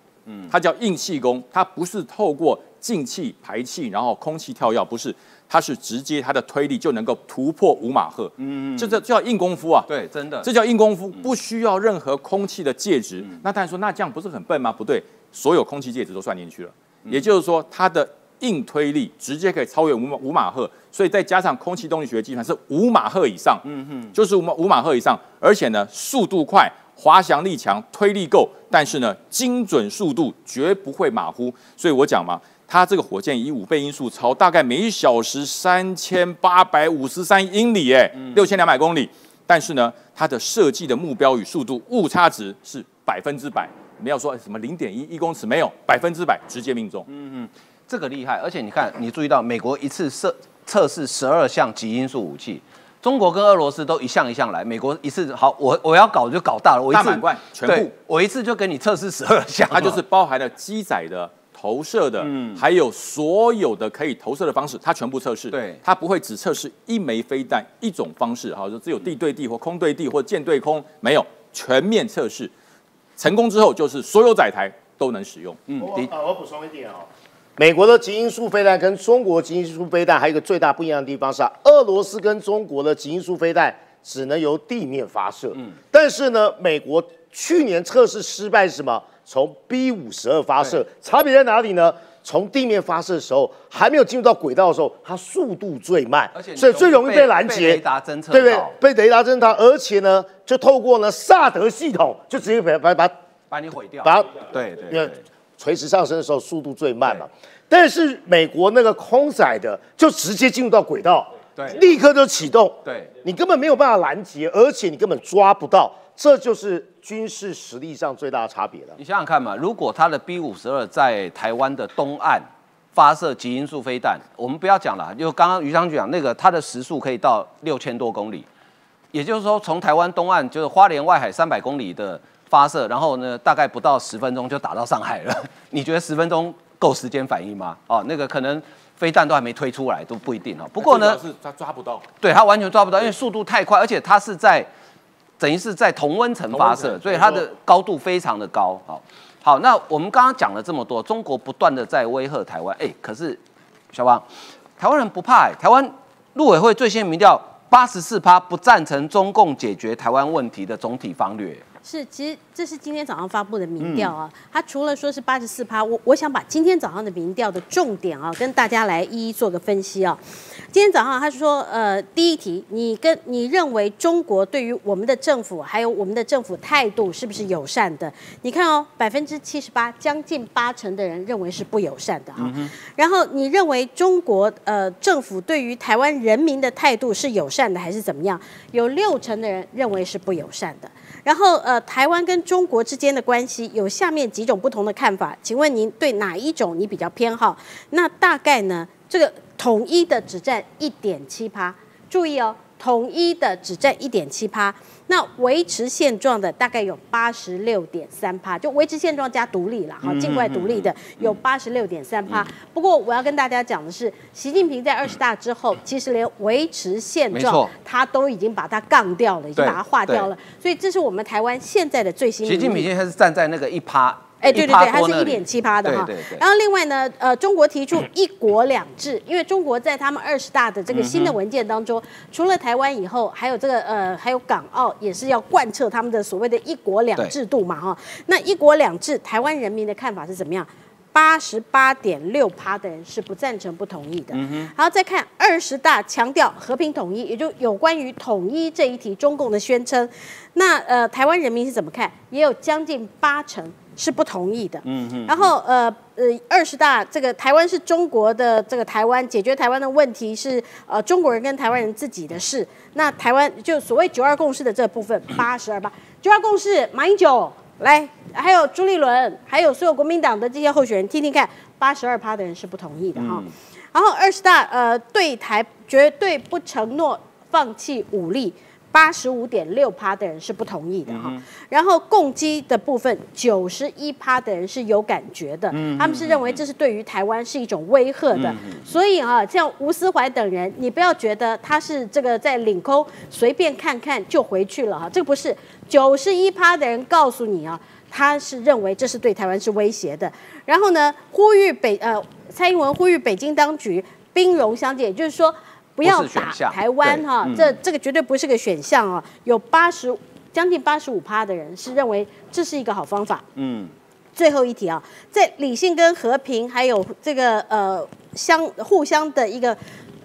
它叫硬气功，它不是透过进气排气，然后空气跳跃，不是，它是直接它的推力就能够突破五马赫，嗯，这叫叫硬功夫啊，
对，真的，
这叫硬功夫，不需要任何空气的介质。那大家说，那这样不是很笨吗？不对，所有空气介质都算进去了，也就是说，它的硬推力直接可以超越五马五马赫，所以再加上空气动力学计算是五马赫以上，嗯哼，就是五马五马赫以上，而且呢，速度快。滑翔力强，推力够，但是呢，精准速度绝不会马虎。所以我讲嘛，它这个火箭以五倍音速超，大概每小时三千八百五十三英里，哎，六千两百公里。但是呢，它的设计的目标与速度误差值是百分之百，没有说什么零点一一公尺，没有百分之百直接命中。嗯
嗯，这个厉害。而且你看，你注意到美国一次测测试十二项极音速武器。中国跟俄罗斯都一项一项来，美国一次好，我我要搞就搞大了，我一次
满贯全部，
我一次就给你测试十二项，
它就是包含了机载的、投射的，嗯，还有所有的可以投射的方式，它全部测试。
对，
它不会只测试一枚飞弹一种方式，哈，就只有地对地或空对地或舰对空，没有全面测试，成功之后就是所有载台都能使用。
嗯，我我补充一点哦。美国的极音速飞弹跟中国极音速飞弹还有一个最大不一样的地方是啊，俄罗斯跟中国的极音速飞弹只能由地面发射，嗯，但是呢，美国去年测试失败是什么？从 B 五十二发射，差别在哪里呢？从地面发射的时候还没有进入到轨道的时候，它速度最慢，
而且
所以最容易被拦截，
雷达侦测，
对不对？被雷达侦测，而且呢，就透过呢萨德系统，就直接把把把
把你毁掉，
把
对对。
垂直上升的时候速度最慢嘛，但是美国那个空载的就直接进入到轨道，
对，
立刻就启动，
对，
你根本没有办法拦截，而且你根本抓不到，这就是军事实力上最大的差别了。
你想想看嘛，如果他的 B 五十二在台湾的东岸发射极音速飞弹，我们不要讲了，就刚刚于将军讲那个，它的时速可以到六千多公里，也就是说从台湾东岸就是花莲外海三百公里的。发射，然后呢，大概不到十分钟就打到上海了。你觉得十分钟够时间反应吗？哦，那个可能飞弹都还没推出来，都不一定哦。不过呢，
是他抓不到，
对他完全抓不到，因为速度太快，而且它是在等于是在同温层发射，所以它的高度非常的高。好，好，那我们刚刚讲了这么多，中国不断的在威吓台湾，哎，可是小王，台湾人不怕，台湾陆委会最新民调八十四趴不赞成中共解决台湾问题的总体方略。
是，其实这是今天早上发布的民调啊。他除了说是八十四趴，我我想把今天早上的民调的重点啊，跟大家来一一做个分析啊。今天早上他说，呃，第一题，你跟你认为中国对于我们的政府还有我们的政府态度是不是友善的？你看哦，百分之七十八，将近八成的人认为是不友善的哈。然后你认为中国呃政府对于台湾人民的态度是友善的还是怎么样？有六成的人认为是不友善的。然后，呃，台湾跟中国之间的关系有下面几种不同的看法，请问您对哪一种你比较偏好？那大概呢，这个统一的只占一点七趴，注意哦。统一的只占一点七趴，那维持现状的大概有八十六点三趴，就维持现状加独立了，哈，境外独立的有八十六点三趴。不过我要跟大家讲的是，习近平在二十大之后，其实连维持现状他都已经把它杠掉了，已经把它划掉了。所以这是我们台湾现在的最新。
习近平现在是站在那个一趴。
哎，对对对，它是一点七八的哈。然后另外呢，呃，中国提出 一国两制，因为中国在他们二十大的这个新的文件当中，除了台湾以后，还有这个呃，还有港澳也是要贯彻他们的所谓的一国两制度嘛哈。那一国两制，台湾人民的看法是怎么样？八十八点六趴的人是不赞成、不同意的。然后再看二十大强调和平统一，也就有关于统一这一题，中共的宣称。那呃，台湾人民是怎么看？也有将近八成。是不同意的，嗯嗯，然后呃呃，二十大这个台湾是中国的这个台湾解决台湾的问题是呃中国人跟台湾人自己的事，那台湾就所谓九二共识的这部分八十二八九二共识，马英九来，还有朱立伦，还有所有国民党的这些候选人听听看，八十二趴的人是不同意的哈，然后二十大呃对台绝对不承诺放弃武力。八十五点六趴的人是不同意的哈，然后共机的部分九十一趴的人是有感觉的，他们是认为这是对于台湾是一种威吓的，所以啊，像吴思怀等人，你不要觉得他是这个在领空随便看看就回去了哈，这个不是九十一趴的人告诉你啊，他是认为这是对台湾是威胁的。然后呢，呼吁北呃蔡英文呼吁北京当局兵戎相见，也就是说不要打台湾哈，这这个绝对不是个选项啊。有八十将近八十五趴的人是认为这是一个好方法。嗯。最后一题啊，在理性跟和平还有这个呃相互相的一个。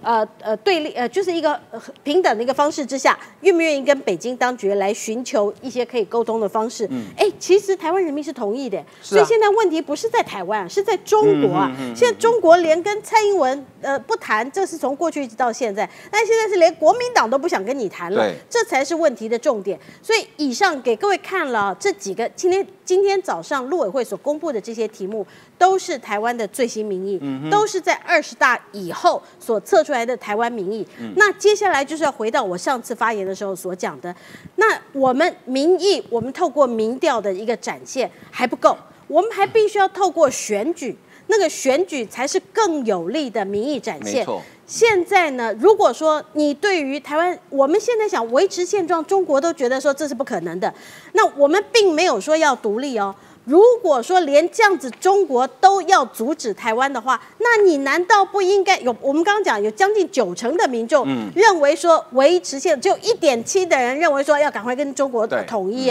呃呃，对立呃，就是一个平等的一个方式之下，愿不愿意跟北京当局来寻求一些可以沟通的方式？嗯，哎，其实台湾人民是同意的，所以现在问题不是在台湾，是在中国啊。现在中国连跟蔡英文呃不谈，这是从过去一直到现在，但现在是连国民党都不想跟你谈了，这才是问题的重点。所以以上给各位看了这几个，今天今天早上陆委会所公布的这些题目。都是台湾的最新民意，都是在二十大以后所测出来的台湾民意。那接下来就是要回到我上次发言的时候所讲的，那我们民意，我们透过民调的一个展现还不够，我们还必须要透过选举，那个选举才是更有利的民意展现。现在呢，如果说你对于台湾，我们现在想维持现状，中国都觉得说这是不可能的，那我们并没有说要独立哦。如果说连这样子中国都要阻止台湾的话，那你难道不应该有？我们刚刚讲有将近九成的民众认为说维持现，只有一点七的人认为说要赶快跟中国统一。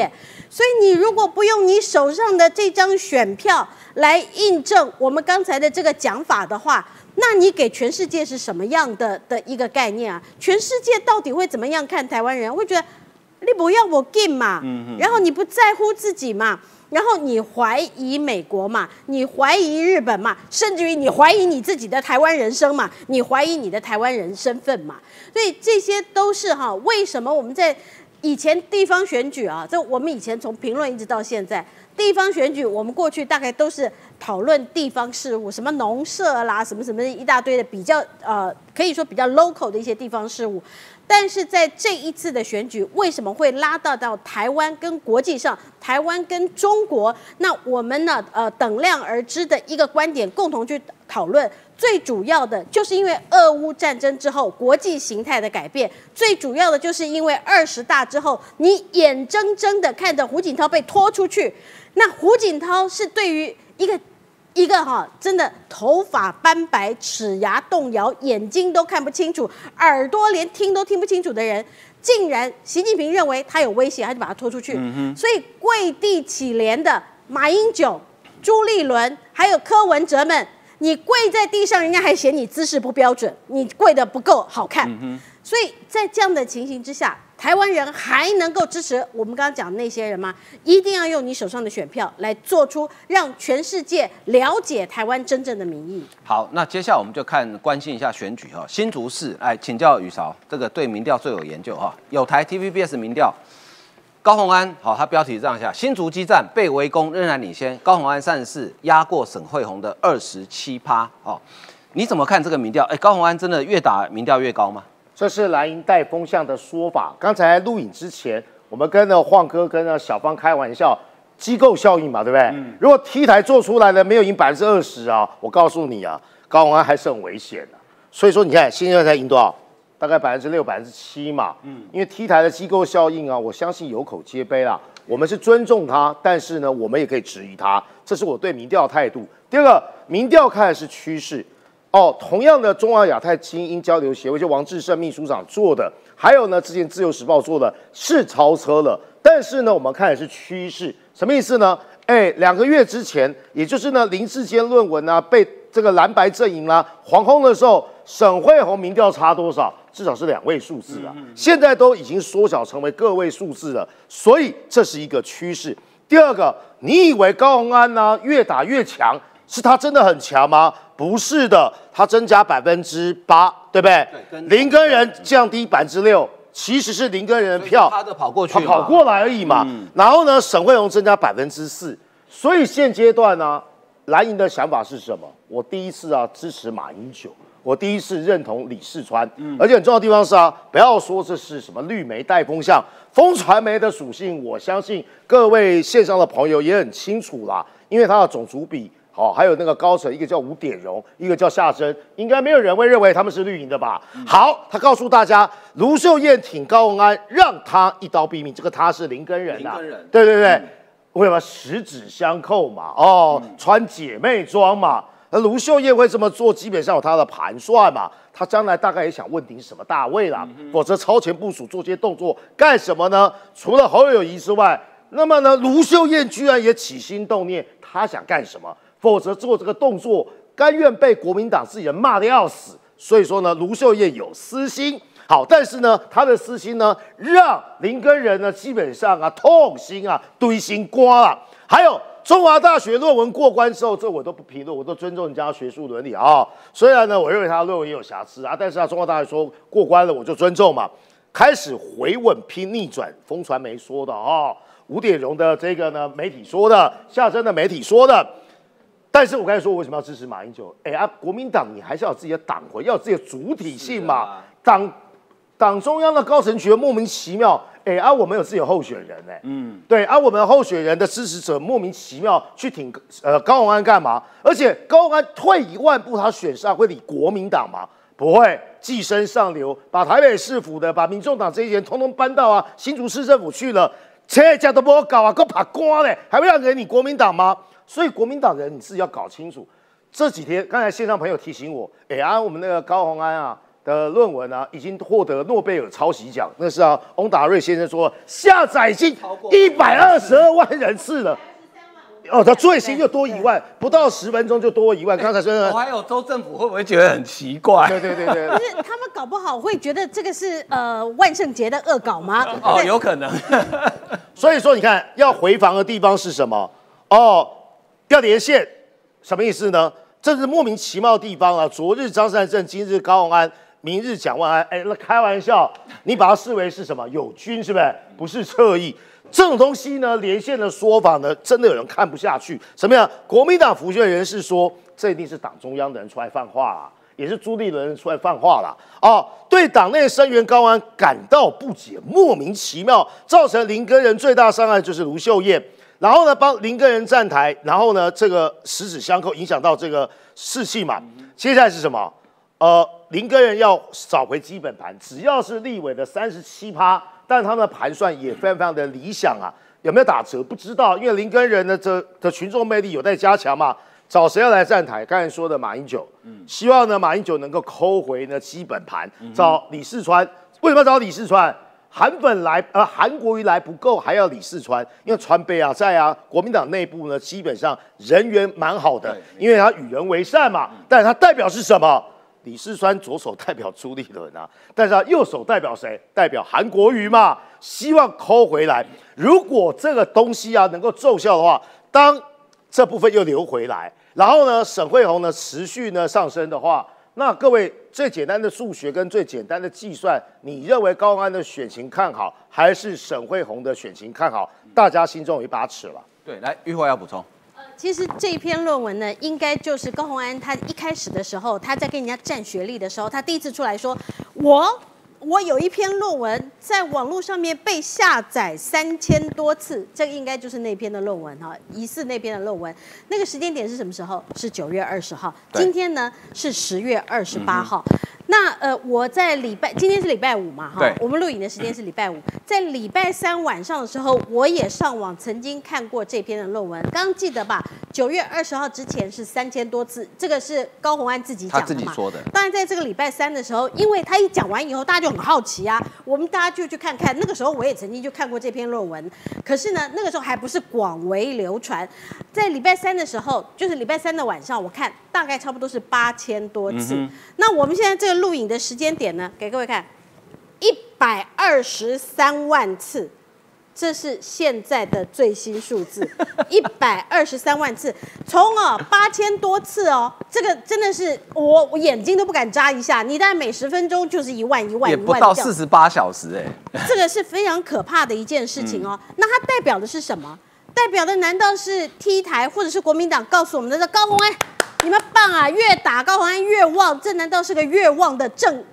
所以你如果不用你手上的这张选票来印证我们刚才的这个讲法的话，那你给全世界是什么样的的一个概念啊？全世界到底会怎么样看台湾人？会觉得你不要我进嘛，然后你不在乎自己嘛？然后你怀疑美国嘛？你怀疑日本嘛？甚至于你怀疑你自己的台湾人生嘛？你怀疑你的台湾人身份嘛？所以这些都是哈，为什么我们在以前地方选举啊？这我们以前从评论一直到现在，地方选举我们过去大概都是讨论地方事务，什么农社啦，什么什么一大堆的比较呃，可以说比较 local 的一些地方事务。但是在这一次的选举，为什么会拉到到台湾跟国际上，台湾跟中国？那我们呢？呃，等量而知的一个观点，共同去讨论。最主要的就是因为俄乌战争之后，国际形态的改变；最主要的就是因为二十大之后，你眼睁睁的看着胡锦涛被拖出去。那胡锦涛是对于一个。一个哈，真的头发斑白、齿牙动摇、眼睛都看不清楚、耳朵连听都听不清楚的人，竟然习近平认为他有威胁，他就把他拖出去。所以跪地乞怜的马英九、朱立伦还有柯文哲们，你跪在地上，人家还嫌你姿势不标准，你跪的不够好看。所以在这样的情形之下。台湾人还能够支持我们刚刚讲的那些人吗？一定要用你手上的选票来做出让全世界了解台湾真正的民意。
好，那接下来我们就看关心一下选举哈。新竹市，哎请教宇韶，这个对民调最有研究哈。有台 TVBS 民调，高鸿安好，他标题这样下：新竹激战被围攻仍然领先，高鸿安三十四压过沈惠宏的二十七趴。哦，你怎么看这个民调？哎，高鸿安真的越打民调越高吗？
这是蓝营带风向的说法。刚才录影之前，我们跟那晃哥跟那小芳开玩笑，机构效应嘛，对不对？如果 T 台做出来的没有赢百分之二十啊，我告诉你啊，高虹安还是很危险的。所以说，你看现在才赢多少？大概百分之六、百分之七嘛。嗯，因为 T 台的机构效应啊，我相信有口皆碑啦。我们是尊重他，但是呢，我们也可以质疑他。这是我对民调态度。第二个，民调看的是趋势。哦，同样的中华亚太精英交流协会，就王志胜秘书长做的，还有呢，之前自由时报做的，是超车了。但是呢，我们看的是趋势，什么意思呢？哎，两个月之前，也就是呢，林志坚论文呢被这个蓝白阵营啦黄轰的时候，沈惠宏民调差多少？至少是两位数字啊。现在都已经缩小成为个位数字了，所以这是一个趋势。第二个，你以为高鸿安呢越打越强，是他真的很强吗？不是的，它增加百分之八，对不对？林根人降低百分之六，其实是林根人的票，
他的跑过去，
他跑过来而已嘛。然后呢，沈惠荣增加百分之四，所以现阶段呢，蓝营的想法是什么？我第一次啊支持马英九，我第一次认同李世川，而且很重要的地方是啊，不要说这是什么绿媒带风向，风传媒的属性，我相信各位线上的朋友也很清楚啦，因为它的种族比。好，还有那个高层，一个叫吴典荣，一个叫夏生，应该没有人会认为他们是绿营的吧？好，他告诉大家，卢秀燕挺高鸿安，让他一刀毙命。这个他是林根人啊，对对对。为什么十指相扣嘛？哦，穿姐妹装嘛。那卢秀燕会这么做，基本上有她的盘算嘛。她将来大概也想问鼎什么大位啦，否则超前部署做些动作干什么呢？除了侯友谊之外，那么呢，卢秀燕居然也起心动念，她想干什么？否则做这个动作，甘愿被国民党自己人骂的要死。所以说呢，卢秀燕有私心。好，但是呢，她的私心呢，让林根人呢，基本上啊，痛心啊，堆心瓜了。还有。中华大学论文过关之后，这我都不评论，我都尊重人家学术伦理啊。虽然呢，我认为他的论文也有瑕疵啊，但是啊，中华大学说过关了，我就尊重嘛。开始回稳拼逆转，风传媒说的啊，吴点荣的这个呢媒体说的，夏真的媒体说的。但是我刚才说，我为什么要支持马英九？哎啊，国民党你还是要有自己的党魂，要有自己的主体性嘛。党党中央的高层觉得莫名其妙。哎，啊，我们有自己的候选人哎，嗯，对，啊，我们候选人的支持者莫名其妙去挺呃高鸿安干嘛？而且高鸿安退一万步，他选上会理国民党吗？不会，寄生上流，把台北市府的、把民众党这些人通通搬到啊新竹市政府去了，车家都不好搞啊，够怕瓜嘞，还会让给你国民党吗？所以国民党人你自己要搞清楚。这几天刚才线上朋友提醒我，哎啊，我们那个高鸿安啊。的论文啊，已经获得诺贝尔抄袭奖。那是啊，翁达瑞先生说下载已经一百二十二万人次了。哦，他最新就多一万，不到十分钟就多一万。刚才说，
我还有州政府会不会觉得很奇怪？
对对对对，
不是他们搞不好会觉得这个是呃万圣节的恶搞吗？
哦，有可能。
所以说，你看要回防的地方是什么？哦，要连线，什么意思呢？这是莫名其妙的地方啊！昨日张善政，今日高鸿安。明日蒋万安，哎，那开玩笑，你把它视为是什么友军，是不是？不是侧翼，这种东西呢，连线的说法呢，真的有人看不下去。什么样？国民党福建人士说，这一定是党中央的人出来放话啦，也是朱立伦出来放话啦。哦，对党内声援高安感到不解，莫名其妙，造成林根人最大伤害就是卢秀燕，然后呢，帮林根人站台，然后呢，这个十指相扣，影响到这个士气嘛。接下来是什么？呃。林根人要找回基本盘，只要是立委的三十七趴，但他们的盘算也非常非常的理想啊。有没有打折不知道，因为林根人的，这的群众魅力有待加强嘛。找谁要来站台？刚才说的马英九，嗯，希望呢马英九能够抠回呢基本盘。找李世川，为什么要找李世川？韩粉来，呃，韩国瑜来不够，还要李世川，因为川北啊在啊，国民党内部呢基本上人缘蛮好的，因为他与人为善嘛。但是他代表是什么？李世川左手代表朱立伦啊，但是他右手代表谁？代表韩国瑜嘛，希望抠回来。如果这个东西啊能够奏效的话，当这部分又流回来，然后呢，沈惠宏呢持续呢上升的话，那各位最简单的数学跟最简单的计算，你认为高安的选情看好，还是沈惠红的选情看好？大家心中有一把尺了。
对，来，玉慧要补充。
其实这一篇论文呢，应该就是高鸿安他一开始的时候，他在跟人家占学历的时候，他第一次出来说，我我有一篇论文在网络上面被下载三千多次，这个应该就是那篇的论文哈，疑似那篇的论文。那个时间点是什么时候？是九月二十号。今天呢是十月二十八号。那呃，我在礼拜今天是礼拜五嘛，哈，我们录影的时间是礼拜五，在礼拜三晚上的时候，我也上网曾经看过这篇的论文，刚记得吧？九月二十号之前是三千多次，这个是高红安自己讲的
嘛？他自己说的。
当然，在这个礼拜三的时候，因为他一讲完以后，大家就很好奇啊，我们大家就去看看。那个时候我也曾经就看过这篇论文，可是呢，那个时候还不是广为流传。在礼拜三的时候，就是礼拜三的晚上，我看大概差不多是八千多次。那我们现在这个。录影的时间点呢？给各位看，一百二十三万次，这是现在的最新数字，一百二十三万次。从哦八千多次哦，这个真的是我我眼睛都不敢眨一下。你大概每十分钟就是一万一万一万，
也不到四十八小时哎，
这个是非常可怕的一件事情哦。那它代表的是什么？代表的难道是 T 台或者是国民党告诉我们的？高鸿安？你们棒啊！越打高洪安越旺，这难道是个越旺的正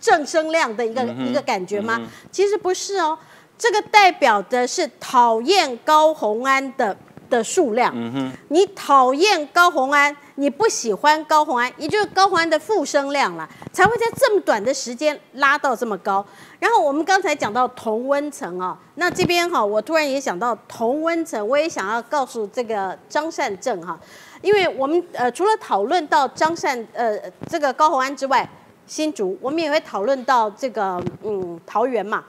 正声量的一个一个感觉吗？其实不是哦，这个代表的是讨厌高洪安的的数量。嗯哼，你讨厌高红安，你不喜欢高红安，也就是高红安的负生量了，才会在这么短的时间拉到这么高。然后我们刚才讲到同温层啊，那这边哈，我突然也想到同温层，我也想要告诉这个张善政哈，因为我们呃除了讨论到张善呃这个高虹安之外，新竹我们也会讨论到这个嗯桃园嘛。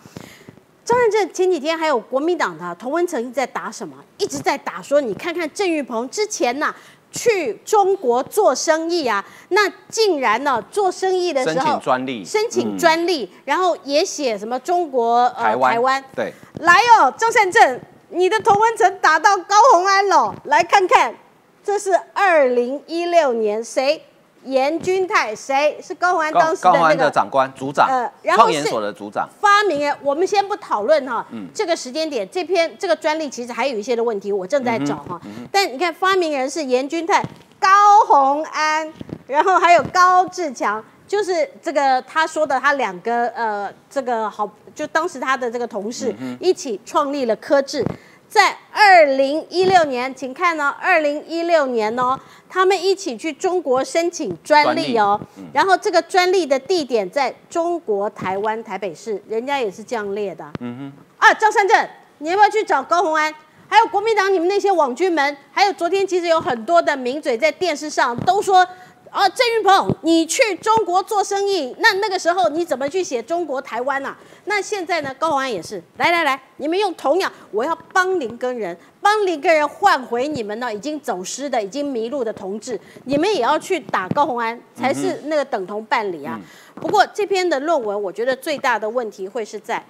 张善政前几天还有国民党的童文成一直在打什么？一直在打说，你看看郑玉鹏之前呐去中国做生意啊，那竟然呢做生意的时候
申请专利，
申请专利，然后也写什么中国呃
台湾对，
来哦，张善政，你的童文成打到高虹安了，来看看，这是二零一六年谁？严君泰，谁是高虹安
高
当时的那个
的长官组长
呃，然后
创研
是
所的组长，
发明人？我们先不讨论哈，
嗯
这个时间点，这篇这个专利其实还有一些的问题，我正在找哈。
嗯
但你看，发明人是严君泰、高虹安，然后还有高志强，就是这个他说的，他两个呃，这个好，就当时他的这个同事
嗯
一起创立了科智。在二零一六年，请看哦、二零一六年哦，他们一起去中国申请专利哦，然后这个专利的地点在中国台湾台北市，人家也是这样列的啊。嗯哼。啊，张善政，你要不要去找高鸿安？还有国民党你们那些网军们，还有昨天其实有很多的名嘴在电视上都说。啊，郑云鹏，你去中国做生意，那那个时候你怎么去写中国台湾呐、那现在呢，高虹安也是，来来来，你们用同样，我要帮林根人，帮林根人换回你们呢已经走失的、已经迷路的同志，你们也要去打高洪安，才是那个等同办理啊。不过这篇的论文，我觉得最大的问题会是在，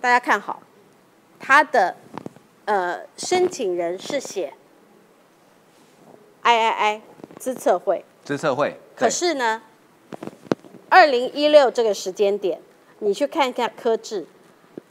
大家看好，他的呃申请人是写 I I I 资策会。
资策会，
可是呢，二零一六这个时间点，你去看一下科智，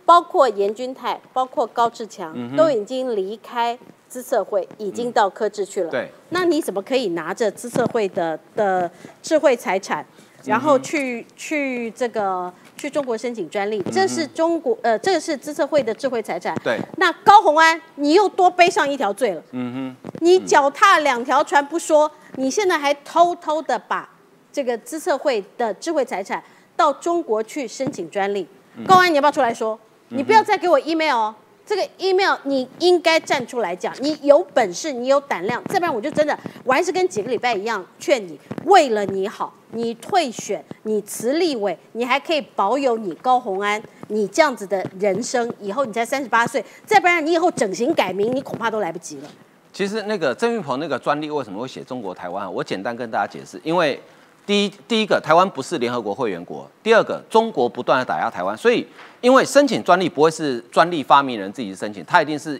包括严君泰，包括高志强，
嗯
都已经离开资策会，已经到科智去了。
对，
那你怎么可以拿着资策会的的智慧财产，然后去、去这个去中国申请专利？这是中国呃，这个是资策会的智慧财产。
对
那高红安，你又多背上一条罪了。
嗯哼
你脚踏两条船不说，你现在还偷偷的把这个资策会的智慧财产到中国去申请专利。
嗯
高安，你要不要出来说？你不要再给我 email 哦。这个 email 你应该站出来讲，你有本事，你有胆量，再不然我就真的，我还是跟几个礼拜一样劝你，为了你好，你退选，你辞立委，你还可以保有你高虹安，你这样子的人生，以后你才三十八岁，再不然你以后整形改名，你恐怕都来不及了。
其实那个郑玉鹏那个专利为什么会写中国台湾？我简单跟大家解释，因为第一第一个台湾不是联合国会员国，第二个中国不断的打压台湾，所以因为申请专利不会是专利发明人自己申请，他一定是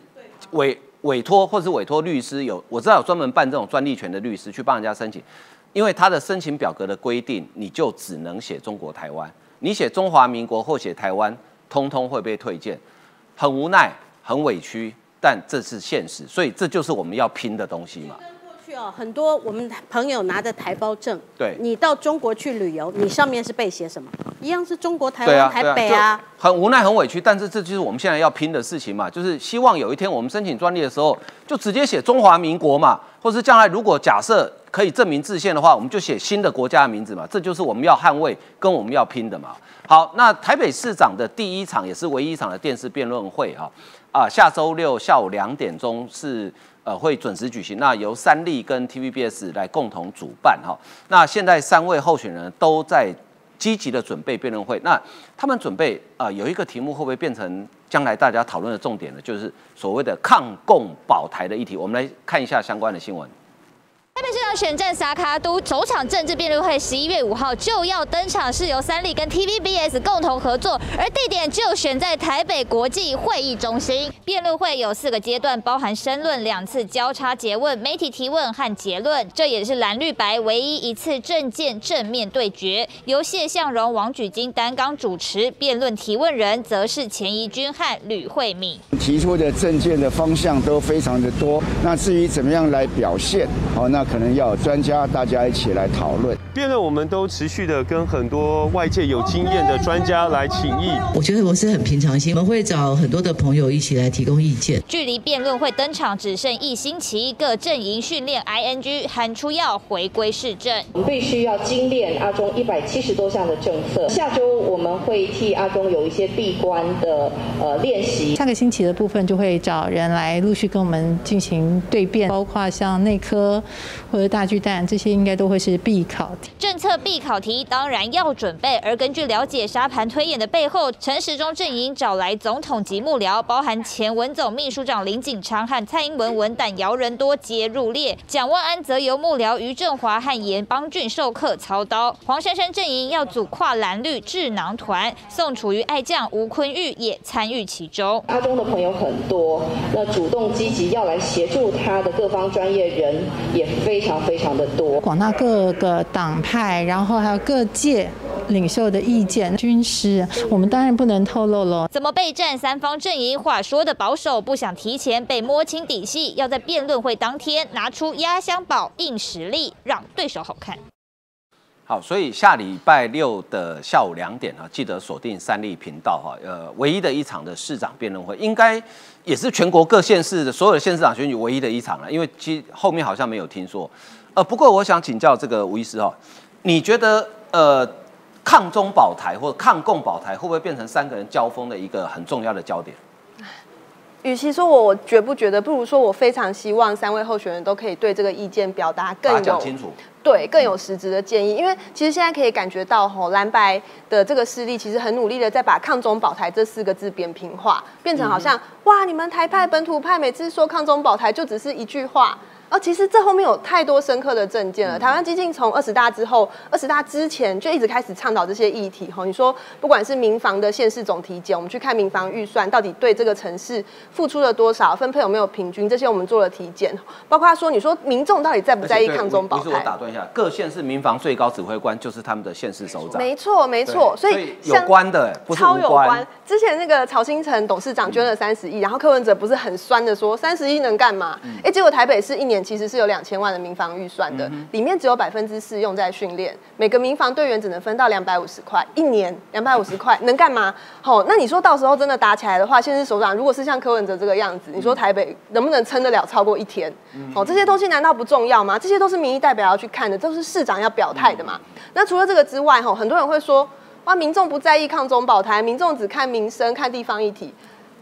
委委托或是委托律师有，我知道有专门办这种专利权的律师去帮人家申请，因为他的申请表格的规定，你就只能写中国台湾，你写中华民国或写台湾，通通会被推荐，很无奈，很委屈，但这是现实，所以这就是我们要拼的东西嘛。
过去哦，很多我们朋友拿着台胞证，
对
你到中国去旅游，你上面是被写什么？一样是中国台湾、，台北啊。
很无奈、很委屈，但是这就是我们现在要拼的事情嘛，就是希望有一天我们申请专利的时候，就直接写中华民国嘛，或是将来如果假设可以证明自宪的话，我们就写新的国家的名字嘛，这就是我们要捍卫跟我们要拼的嘛。好，那台北市长的第一场也是唯一一场的电视辩论会啊，啊，下周六下午两点钟是。呃，会准时举行。那由三立跟 TVBS 来共同主办哈。那现在三位候选人都在积极的准备辩论会。那他们准备啊、呃有一个题目会不会变成将来大家讨论的重点呢？就是所谓的抗共保台的议题。我们来看一下相关的新闻。
台北市长选战萨卡都首场政治辩论会，十一月五号就要登场，是由三立跟 TVBS 共同合作，而地点就选在台北国际会议中心。辩论会有四个阶段，包含申论、两次交叉诘问、媒体提问和结论，这也是蓝绿白唯一一次政见正面对决。由谢向荣、王举金担纲主持，辩论提问人则是钱怡君和吕慧敏。
提出的政见的方向都非常的多。那至于怎么样来表现，哦，那可能要专家大家一起来讨论。
辩论我们都持续的跟很多外界有经验的专家来请益。
我觉得我是很平常心，我们会找很多的朋友一起来提供意见。
距离辩论会登场只剩一星期，各阵营训练 ING 喊出要回归市政，
我们必须要精炼阿中一百七十多项的政策。下周我们会替阿中有一些闭关的呃练习。
下个星期的部分就会找人来陆续跟我们进行对辩，包括像内科或者大巨蛋这些，应该都会是必考。
政策必考题当然要准备，而根据了解，沙盘推演的背后，陈时中阵营找来总统级幕僚，包含前文总秘书长林景昌和蔡英文文胆姚人多皆入列，蒋万安则由幕僚于振华和严邦俊授课操刀。黄珊珊阵营要组跨蓝绿智囊团，宋楚瑜爱将吴坤玉也参与其中。
阿中的朋友很多，那主动积极要来协助他的各方专业人也非常非常的多，
广大各个党派，然后还有各界领袖的意见，军师，我们当然不能透露了。
怎么备战？三方阵营话说的保守，不想提前被摸清底细，要在辩论会当天拿出压箱宝硬实力，让对手好看。
好，所以下礼拜六的下午两点啊，记得锁定三立频道哈。呃，唯一的一场的市长辩论会，应该也是全国各县市的所有的县市长选举唯一的一场了，因为其后面好像没有听说。呃，不过我想请教这个吴医师哈，你觉得呃抗中保台或者抗共保台会不会变成三个人交锋的一个很重要的焦点？
与其说我觉不觉得，不如说我非常希望三位候选人都可以对这个意见表达更有
清楚，
对更有实质的建议。因为其实现在可以感觉到，吼蓝白的这个势力其实很努力的在把“抗中保台”这四个字扁平化，变成好像哇，你们台派本土派每次说“抗中保台”就只是一句话。哦，其实这后面有太多深刻的证件了。台湾激进从二十大之后，二十大之前就一直开始倡导这些议题。哈，你说不管是民房的县市总体检，我们去看民房预算到底对这个城市付出了多少，分配有没有平均，这些我们做了体检。包括说，你说民众到底在不在意抗中保台？
不是我打断一下，各县市民房最高指挥官就是他们的县市首长。
没错，没错。所以
有关的，不是
超有关。之前那个曹新成董事长捐了三十亿，然后柯文哲不是很酸的说三十亿能干嘛？哎，结果台北市一年其实是有两千万的民防预算的，里面只有百分之四用在训练，每个民防队员只能分到两百五十块，一年两百五十块能干嘛？好，那你说到时候真的打起来的话，现在首长如果是像柯文哲这个样子，你说台北能不能撑得了超过一天？哦，这些东西难道不重要吗？这些都是民意代表要去看的，都是市长要表态的嘛。那除了这个之外，哈，很多人会说，哇，民众不在意抗中保台，民众只看民生、看地方议题。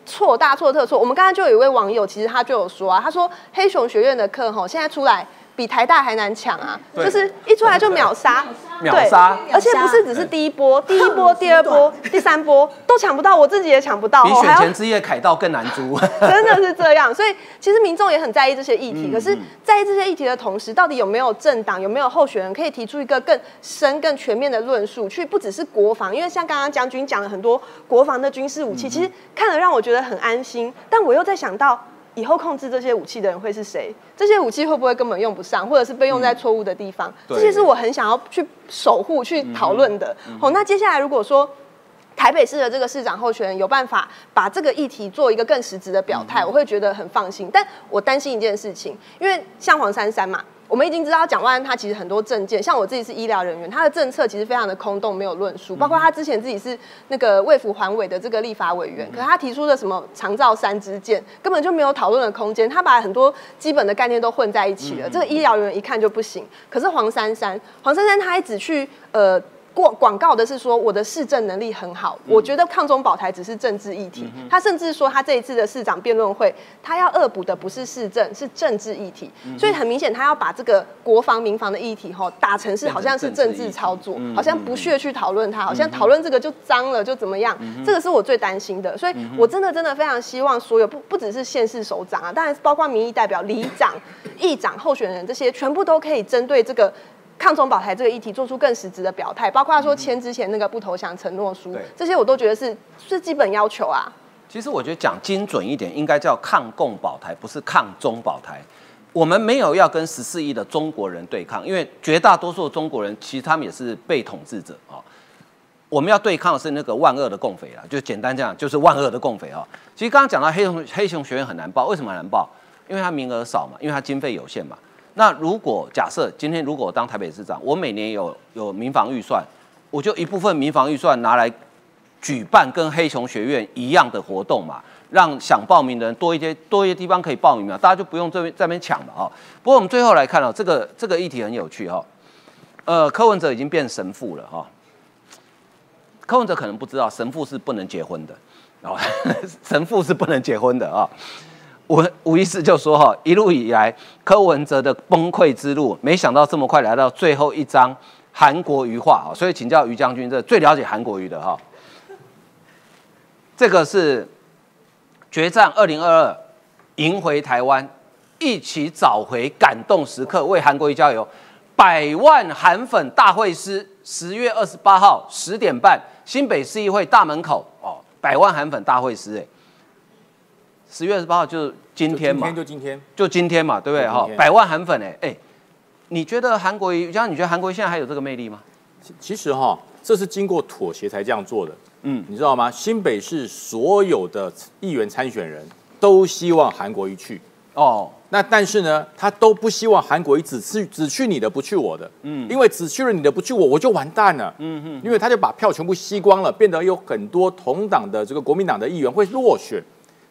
错大错特错！我们刚刚就有一位网友，其实他就有说啊，他说黑熊学院的课吼，现在出来。比台大还难抢啊！就是一出来就秒杀，
秒杀，
而且不是只是第一波，第一波、第二波、第三波都抢不到，我自己也抢不到，
比选前之夜凯道更难租，
真的是这样。所以其实民众也很在意这些议题，可是在意这些议题的同时，到底有没有政党、有没有候选人可以提出一个更深、更全面的论述，去不只是国防，因为像刚刚将军讲了很多国防的军事武器，其实看了让我觉得很安心，但我又在想到。以后控制这些武器的人会是谁？这些武器会不会根本用不上，或者是被用在错误的地方？这些是我很想要去守护、去讨论的。哦，那接下来如果说台北市的这个市长候选人有办法把这个议题做一个更实质的表态，我会觉得很放心。但我担心一件事情，因为像黄珊珊嘛。我们已经知道蒋万安他其实很多政见，像我自己是医疗人员，他的政策其实非常的空洞，没有论述。包括他之前自己是那个卫福环委的这个立法委员，可是他提出的什么长照三支箭，根本就没有讨论的空间。他把很多基本的概念都混在一起了，这个医疗人员一看就不行。可是黄珊珊，黄珊珊她一直去呃。广广告的是说我的市政能力很好，我觉得抗中保台只是政治议题。他甚至说他这一次的市长辩论会，他要恶补的不是市政，是政治议题。所以很明显，他要把这个国防民防的议题吼打成是好像是政治操作，好像不屑去讨论它，好像讨论这个就脏了就怎么样。这个是我最担心的，所以我真的真的非常希望所有不不只是县市首长啊，当然包括民意代表、里长、议长候选人这些，全部都可以针对这个。抗中保台这个议题做出更实质的表态，包括说签之前那个不投降承诺书，这些我都觉得是是基本要求啊。
其实我觉得讲精准一点，应该叫抗共保台，不是抗中保台。我们没有要跟十四亿的中国人对抗，因为绝大多数的中国人其实他们也是被统治者啊。我们要对抗的是那个万恶的共匪啊，就简单这样，就是万恶的共匪啊。其实刚刚讲到黑熊黑熊学院很难报，为什么难报？因为它名额少嘛，因为它经费有限嘛。那如果假设今天如果我当台北市长，我每年有有民防预算，我就一部分民防预算拿来举办跟黑熊学院一样的活动嘛，让想报名的人多一些多一些地方可以报名嘛，大家就不用这边这边抢了啊。不过我们最后来看哦，这个这个议题很有趣哈、呃，柯文哲已经变神父了哈、柯文哲可能不知道，神父是不能结婚的，哦，神父是不能结婚的啊。吴吴医师就说哈，一路以来柯文哲的崩溃之路，没想到这么快来到最后一章韩国瑜化啊，所以请教于将军，这最了解韩国瑜的哈。这个是决战二零二二，赢回台湾，一起找回感动时刻，为韩国瑜加油。百万韩粉大会师，十月二十八号十点半，新北市议会大门口哦，百万韩粉大会师哎，十月二十八号就是今天嘛，
就今天，
就今天嘛，对不对哈百万韩粉哎哎，你觉得韩国瑜，像你觉得韩国瑜现在还有这个魅力吗？
其实哈，这是经过妥协才这样做的。嗯，你知道吗？新北市所有的议员参选人都希望韩国瑜去。
哦，
那但是呢，他都不希望韩国瑜只去只去你的，不去我的。嗯，因为只去了你的，不去我，我就完蛋了。嗯哼，因为他就把票全部吸光了，变得有很多同党的这个国民党的议员会落选。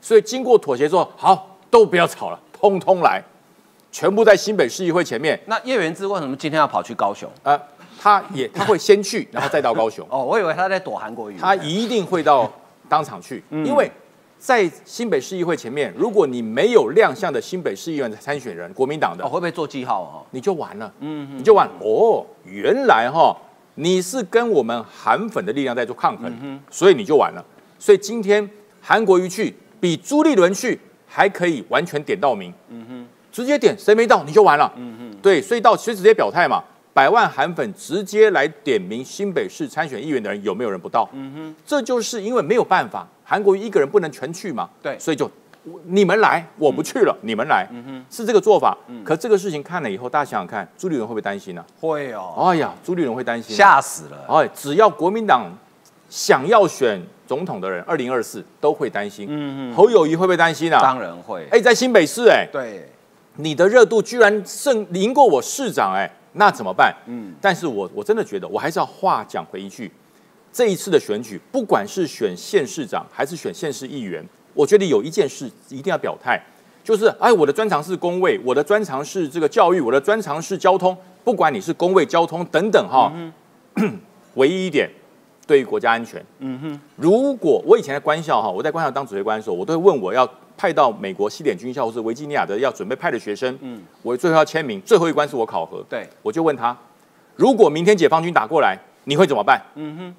所以经过妥协之后，好，都不要吵了，通通来，全部在新北市议会前面。
那叶元之为什么今天要跑去高雄？
呃，他也他会先去，然后再到高雄。
哦，我以为他在躲韩国瑜。
他一定会到当场去，
嗯
因为在新北市议会前面，如果你没有亮相的新北市议员的参选人，国民党的，
哦，会不会做记号哦？
你就完了，嗯，你就完哦。原来哈，你是跟我们韩粉的力量在做抗衡，所以你就完了。所以今天韩国瑜去比朱立伦去还可以完全点到名，嗯哼，直接点谁没到你就完了，嗯哼，对，所以到其实直接表态嘛。百万韩粉直接来点名新北市参选议员的人有没有人不到？嗯哼，这就是因为没有办法，韩国瑜一个人不能全去嘛，
对。
所以就你们来，我不去了，你们来，是这个做法。可这个事情看了以后，大家想想看，朱立伦会不会担心呢、
会哦，
哎呀，朱立伦会担心，
吓死了。
哎，只要国民党想要选总统的人，二零二四都会担心。嗯嗯，侯友谊会不会担心啊？
当然会。
哎，在新北市，哎，
对，
你的热度居然胜赢过我市长，哎，那怎么办？嗯，但是我我真的觉得，我还是要话讲回一句，这一次的选举，不管是选县市长还是选县市议员，我觉得有一件事一定要表态，就是哎，我的专长是工位，我的专长是这个教育，我的专长是交通，不管你是工位、交通等等哈，唯一一点。对于国家安全，嗯哼，如果我以前在官校哈，我在官校当指挥官的时候，我都会问我要派到美国西点军校或是维吉尼亚的要准备派的学生，嗯，我最后要签名，最后一关是我考核，
对，
我就问他，如果明天解放军打过来，你会怎么办？嗯哼，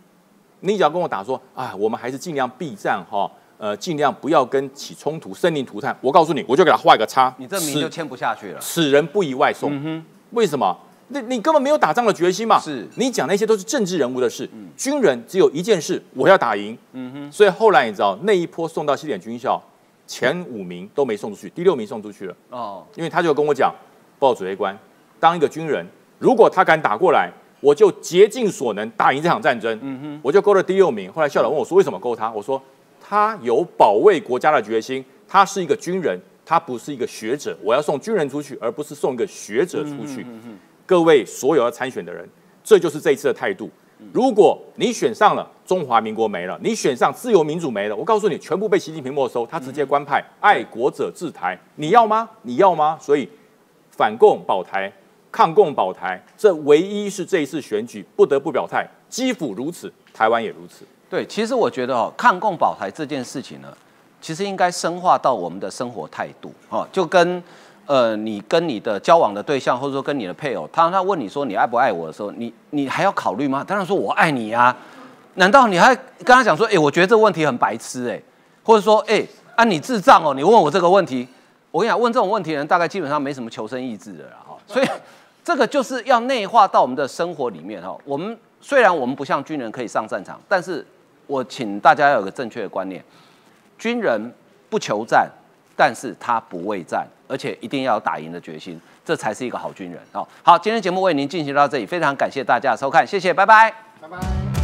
你只要跟我打说啊，我们还是尽量避战哈，呃，尽量不要跟起冲突、生灵涂炭。我告诉你，我就给他画一个叉，
你这名就签不下去了。
此人不宜外送。嗯哼，为什么？那你根本没有打仗的决心嘛？
是
你讲那些都是政治人物的事，军人只有一件事，我要打赢。嗯哼，所以后来你知道那一波送到西点军校，前五名都没送出去，第六名送出去了。
哦，
因为他就跟我讲，报指挥官，当一个军人，如果他敢打过来，我就竭尽所能打赢这场战争。嗯哼，我就勾了第六名。后来校长问我说，为什么勾他？我说他有保卫国家的决心，他是一个军人，他不是一个学者。我要送军人出去，而不是送一个学者出去。各位所有要参选的人，这就是这一次的态度。如果你选上了，中华民国没了；你选上自由民主没了。我告诉你，全部被习近平没收，他直接官派爱国者治台。你要吗？你要吗？所以反共保台、抗共保台，这唯一是这一次选举不得不表态。基辅如此，台湾也如此。
对，其实我觉得哦，抗共保台这件事情呢，其实应该深化到我们的生活态度哦，就跟呃，你跟你的交往的对象，或者说跟你的配偶，他他问你说你爱不爱我的时候，你你还要考虑吗？当然说我爱你呀、难道你还跟他讲说，哎、我觉得这个问题很白痴哎、或者说，哎、啊你智障哦，你问我这个问题，我跟你讲，问这种问题的人大概基本上没什么求生意志的啦哈，所以 这个就是要内化到我们的生活里面哈。我们虽然我们不像军人可以上战场，但是我请大家要有个正确的观念，军人不求战，但是他不畏战，而且一定要有打赢的决心，这才是一个好军人哦。好，今天节目为您进行到这里，非常感谢大家的收看，谢谢，拜拜。
拜拜。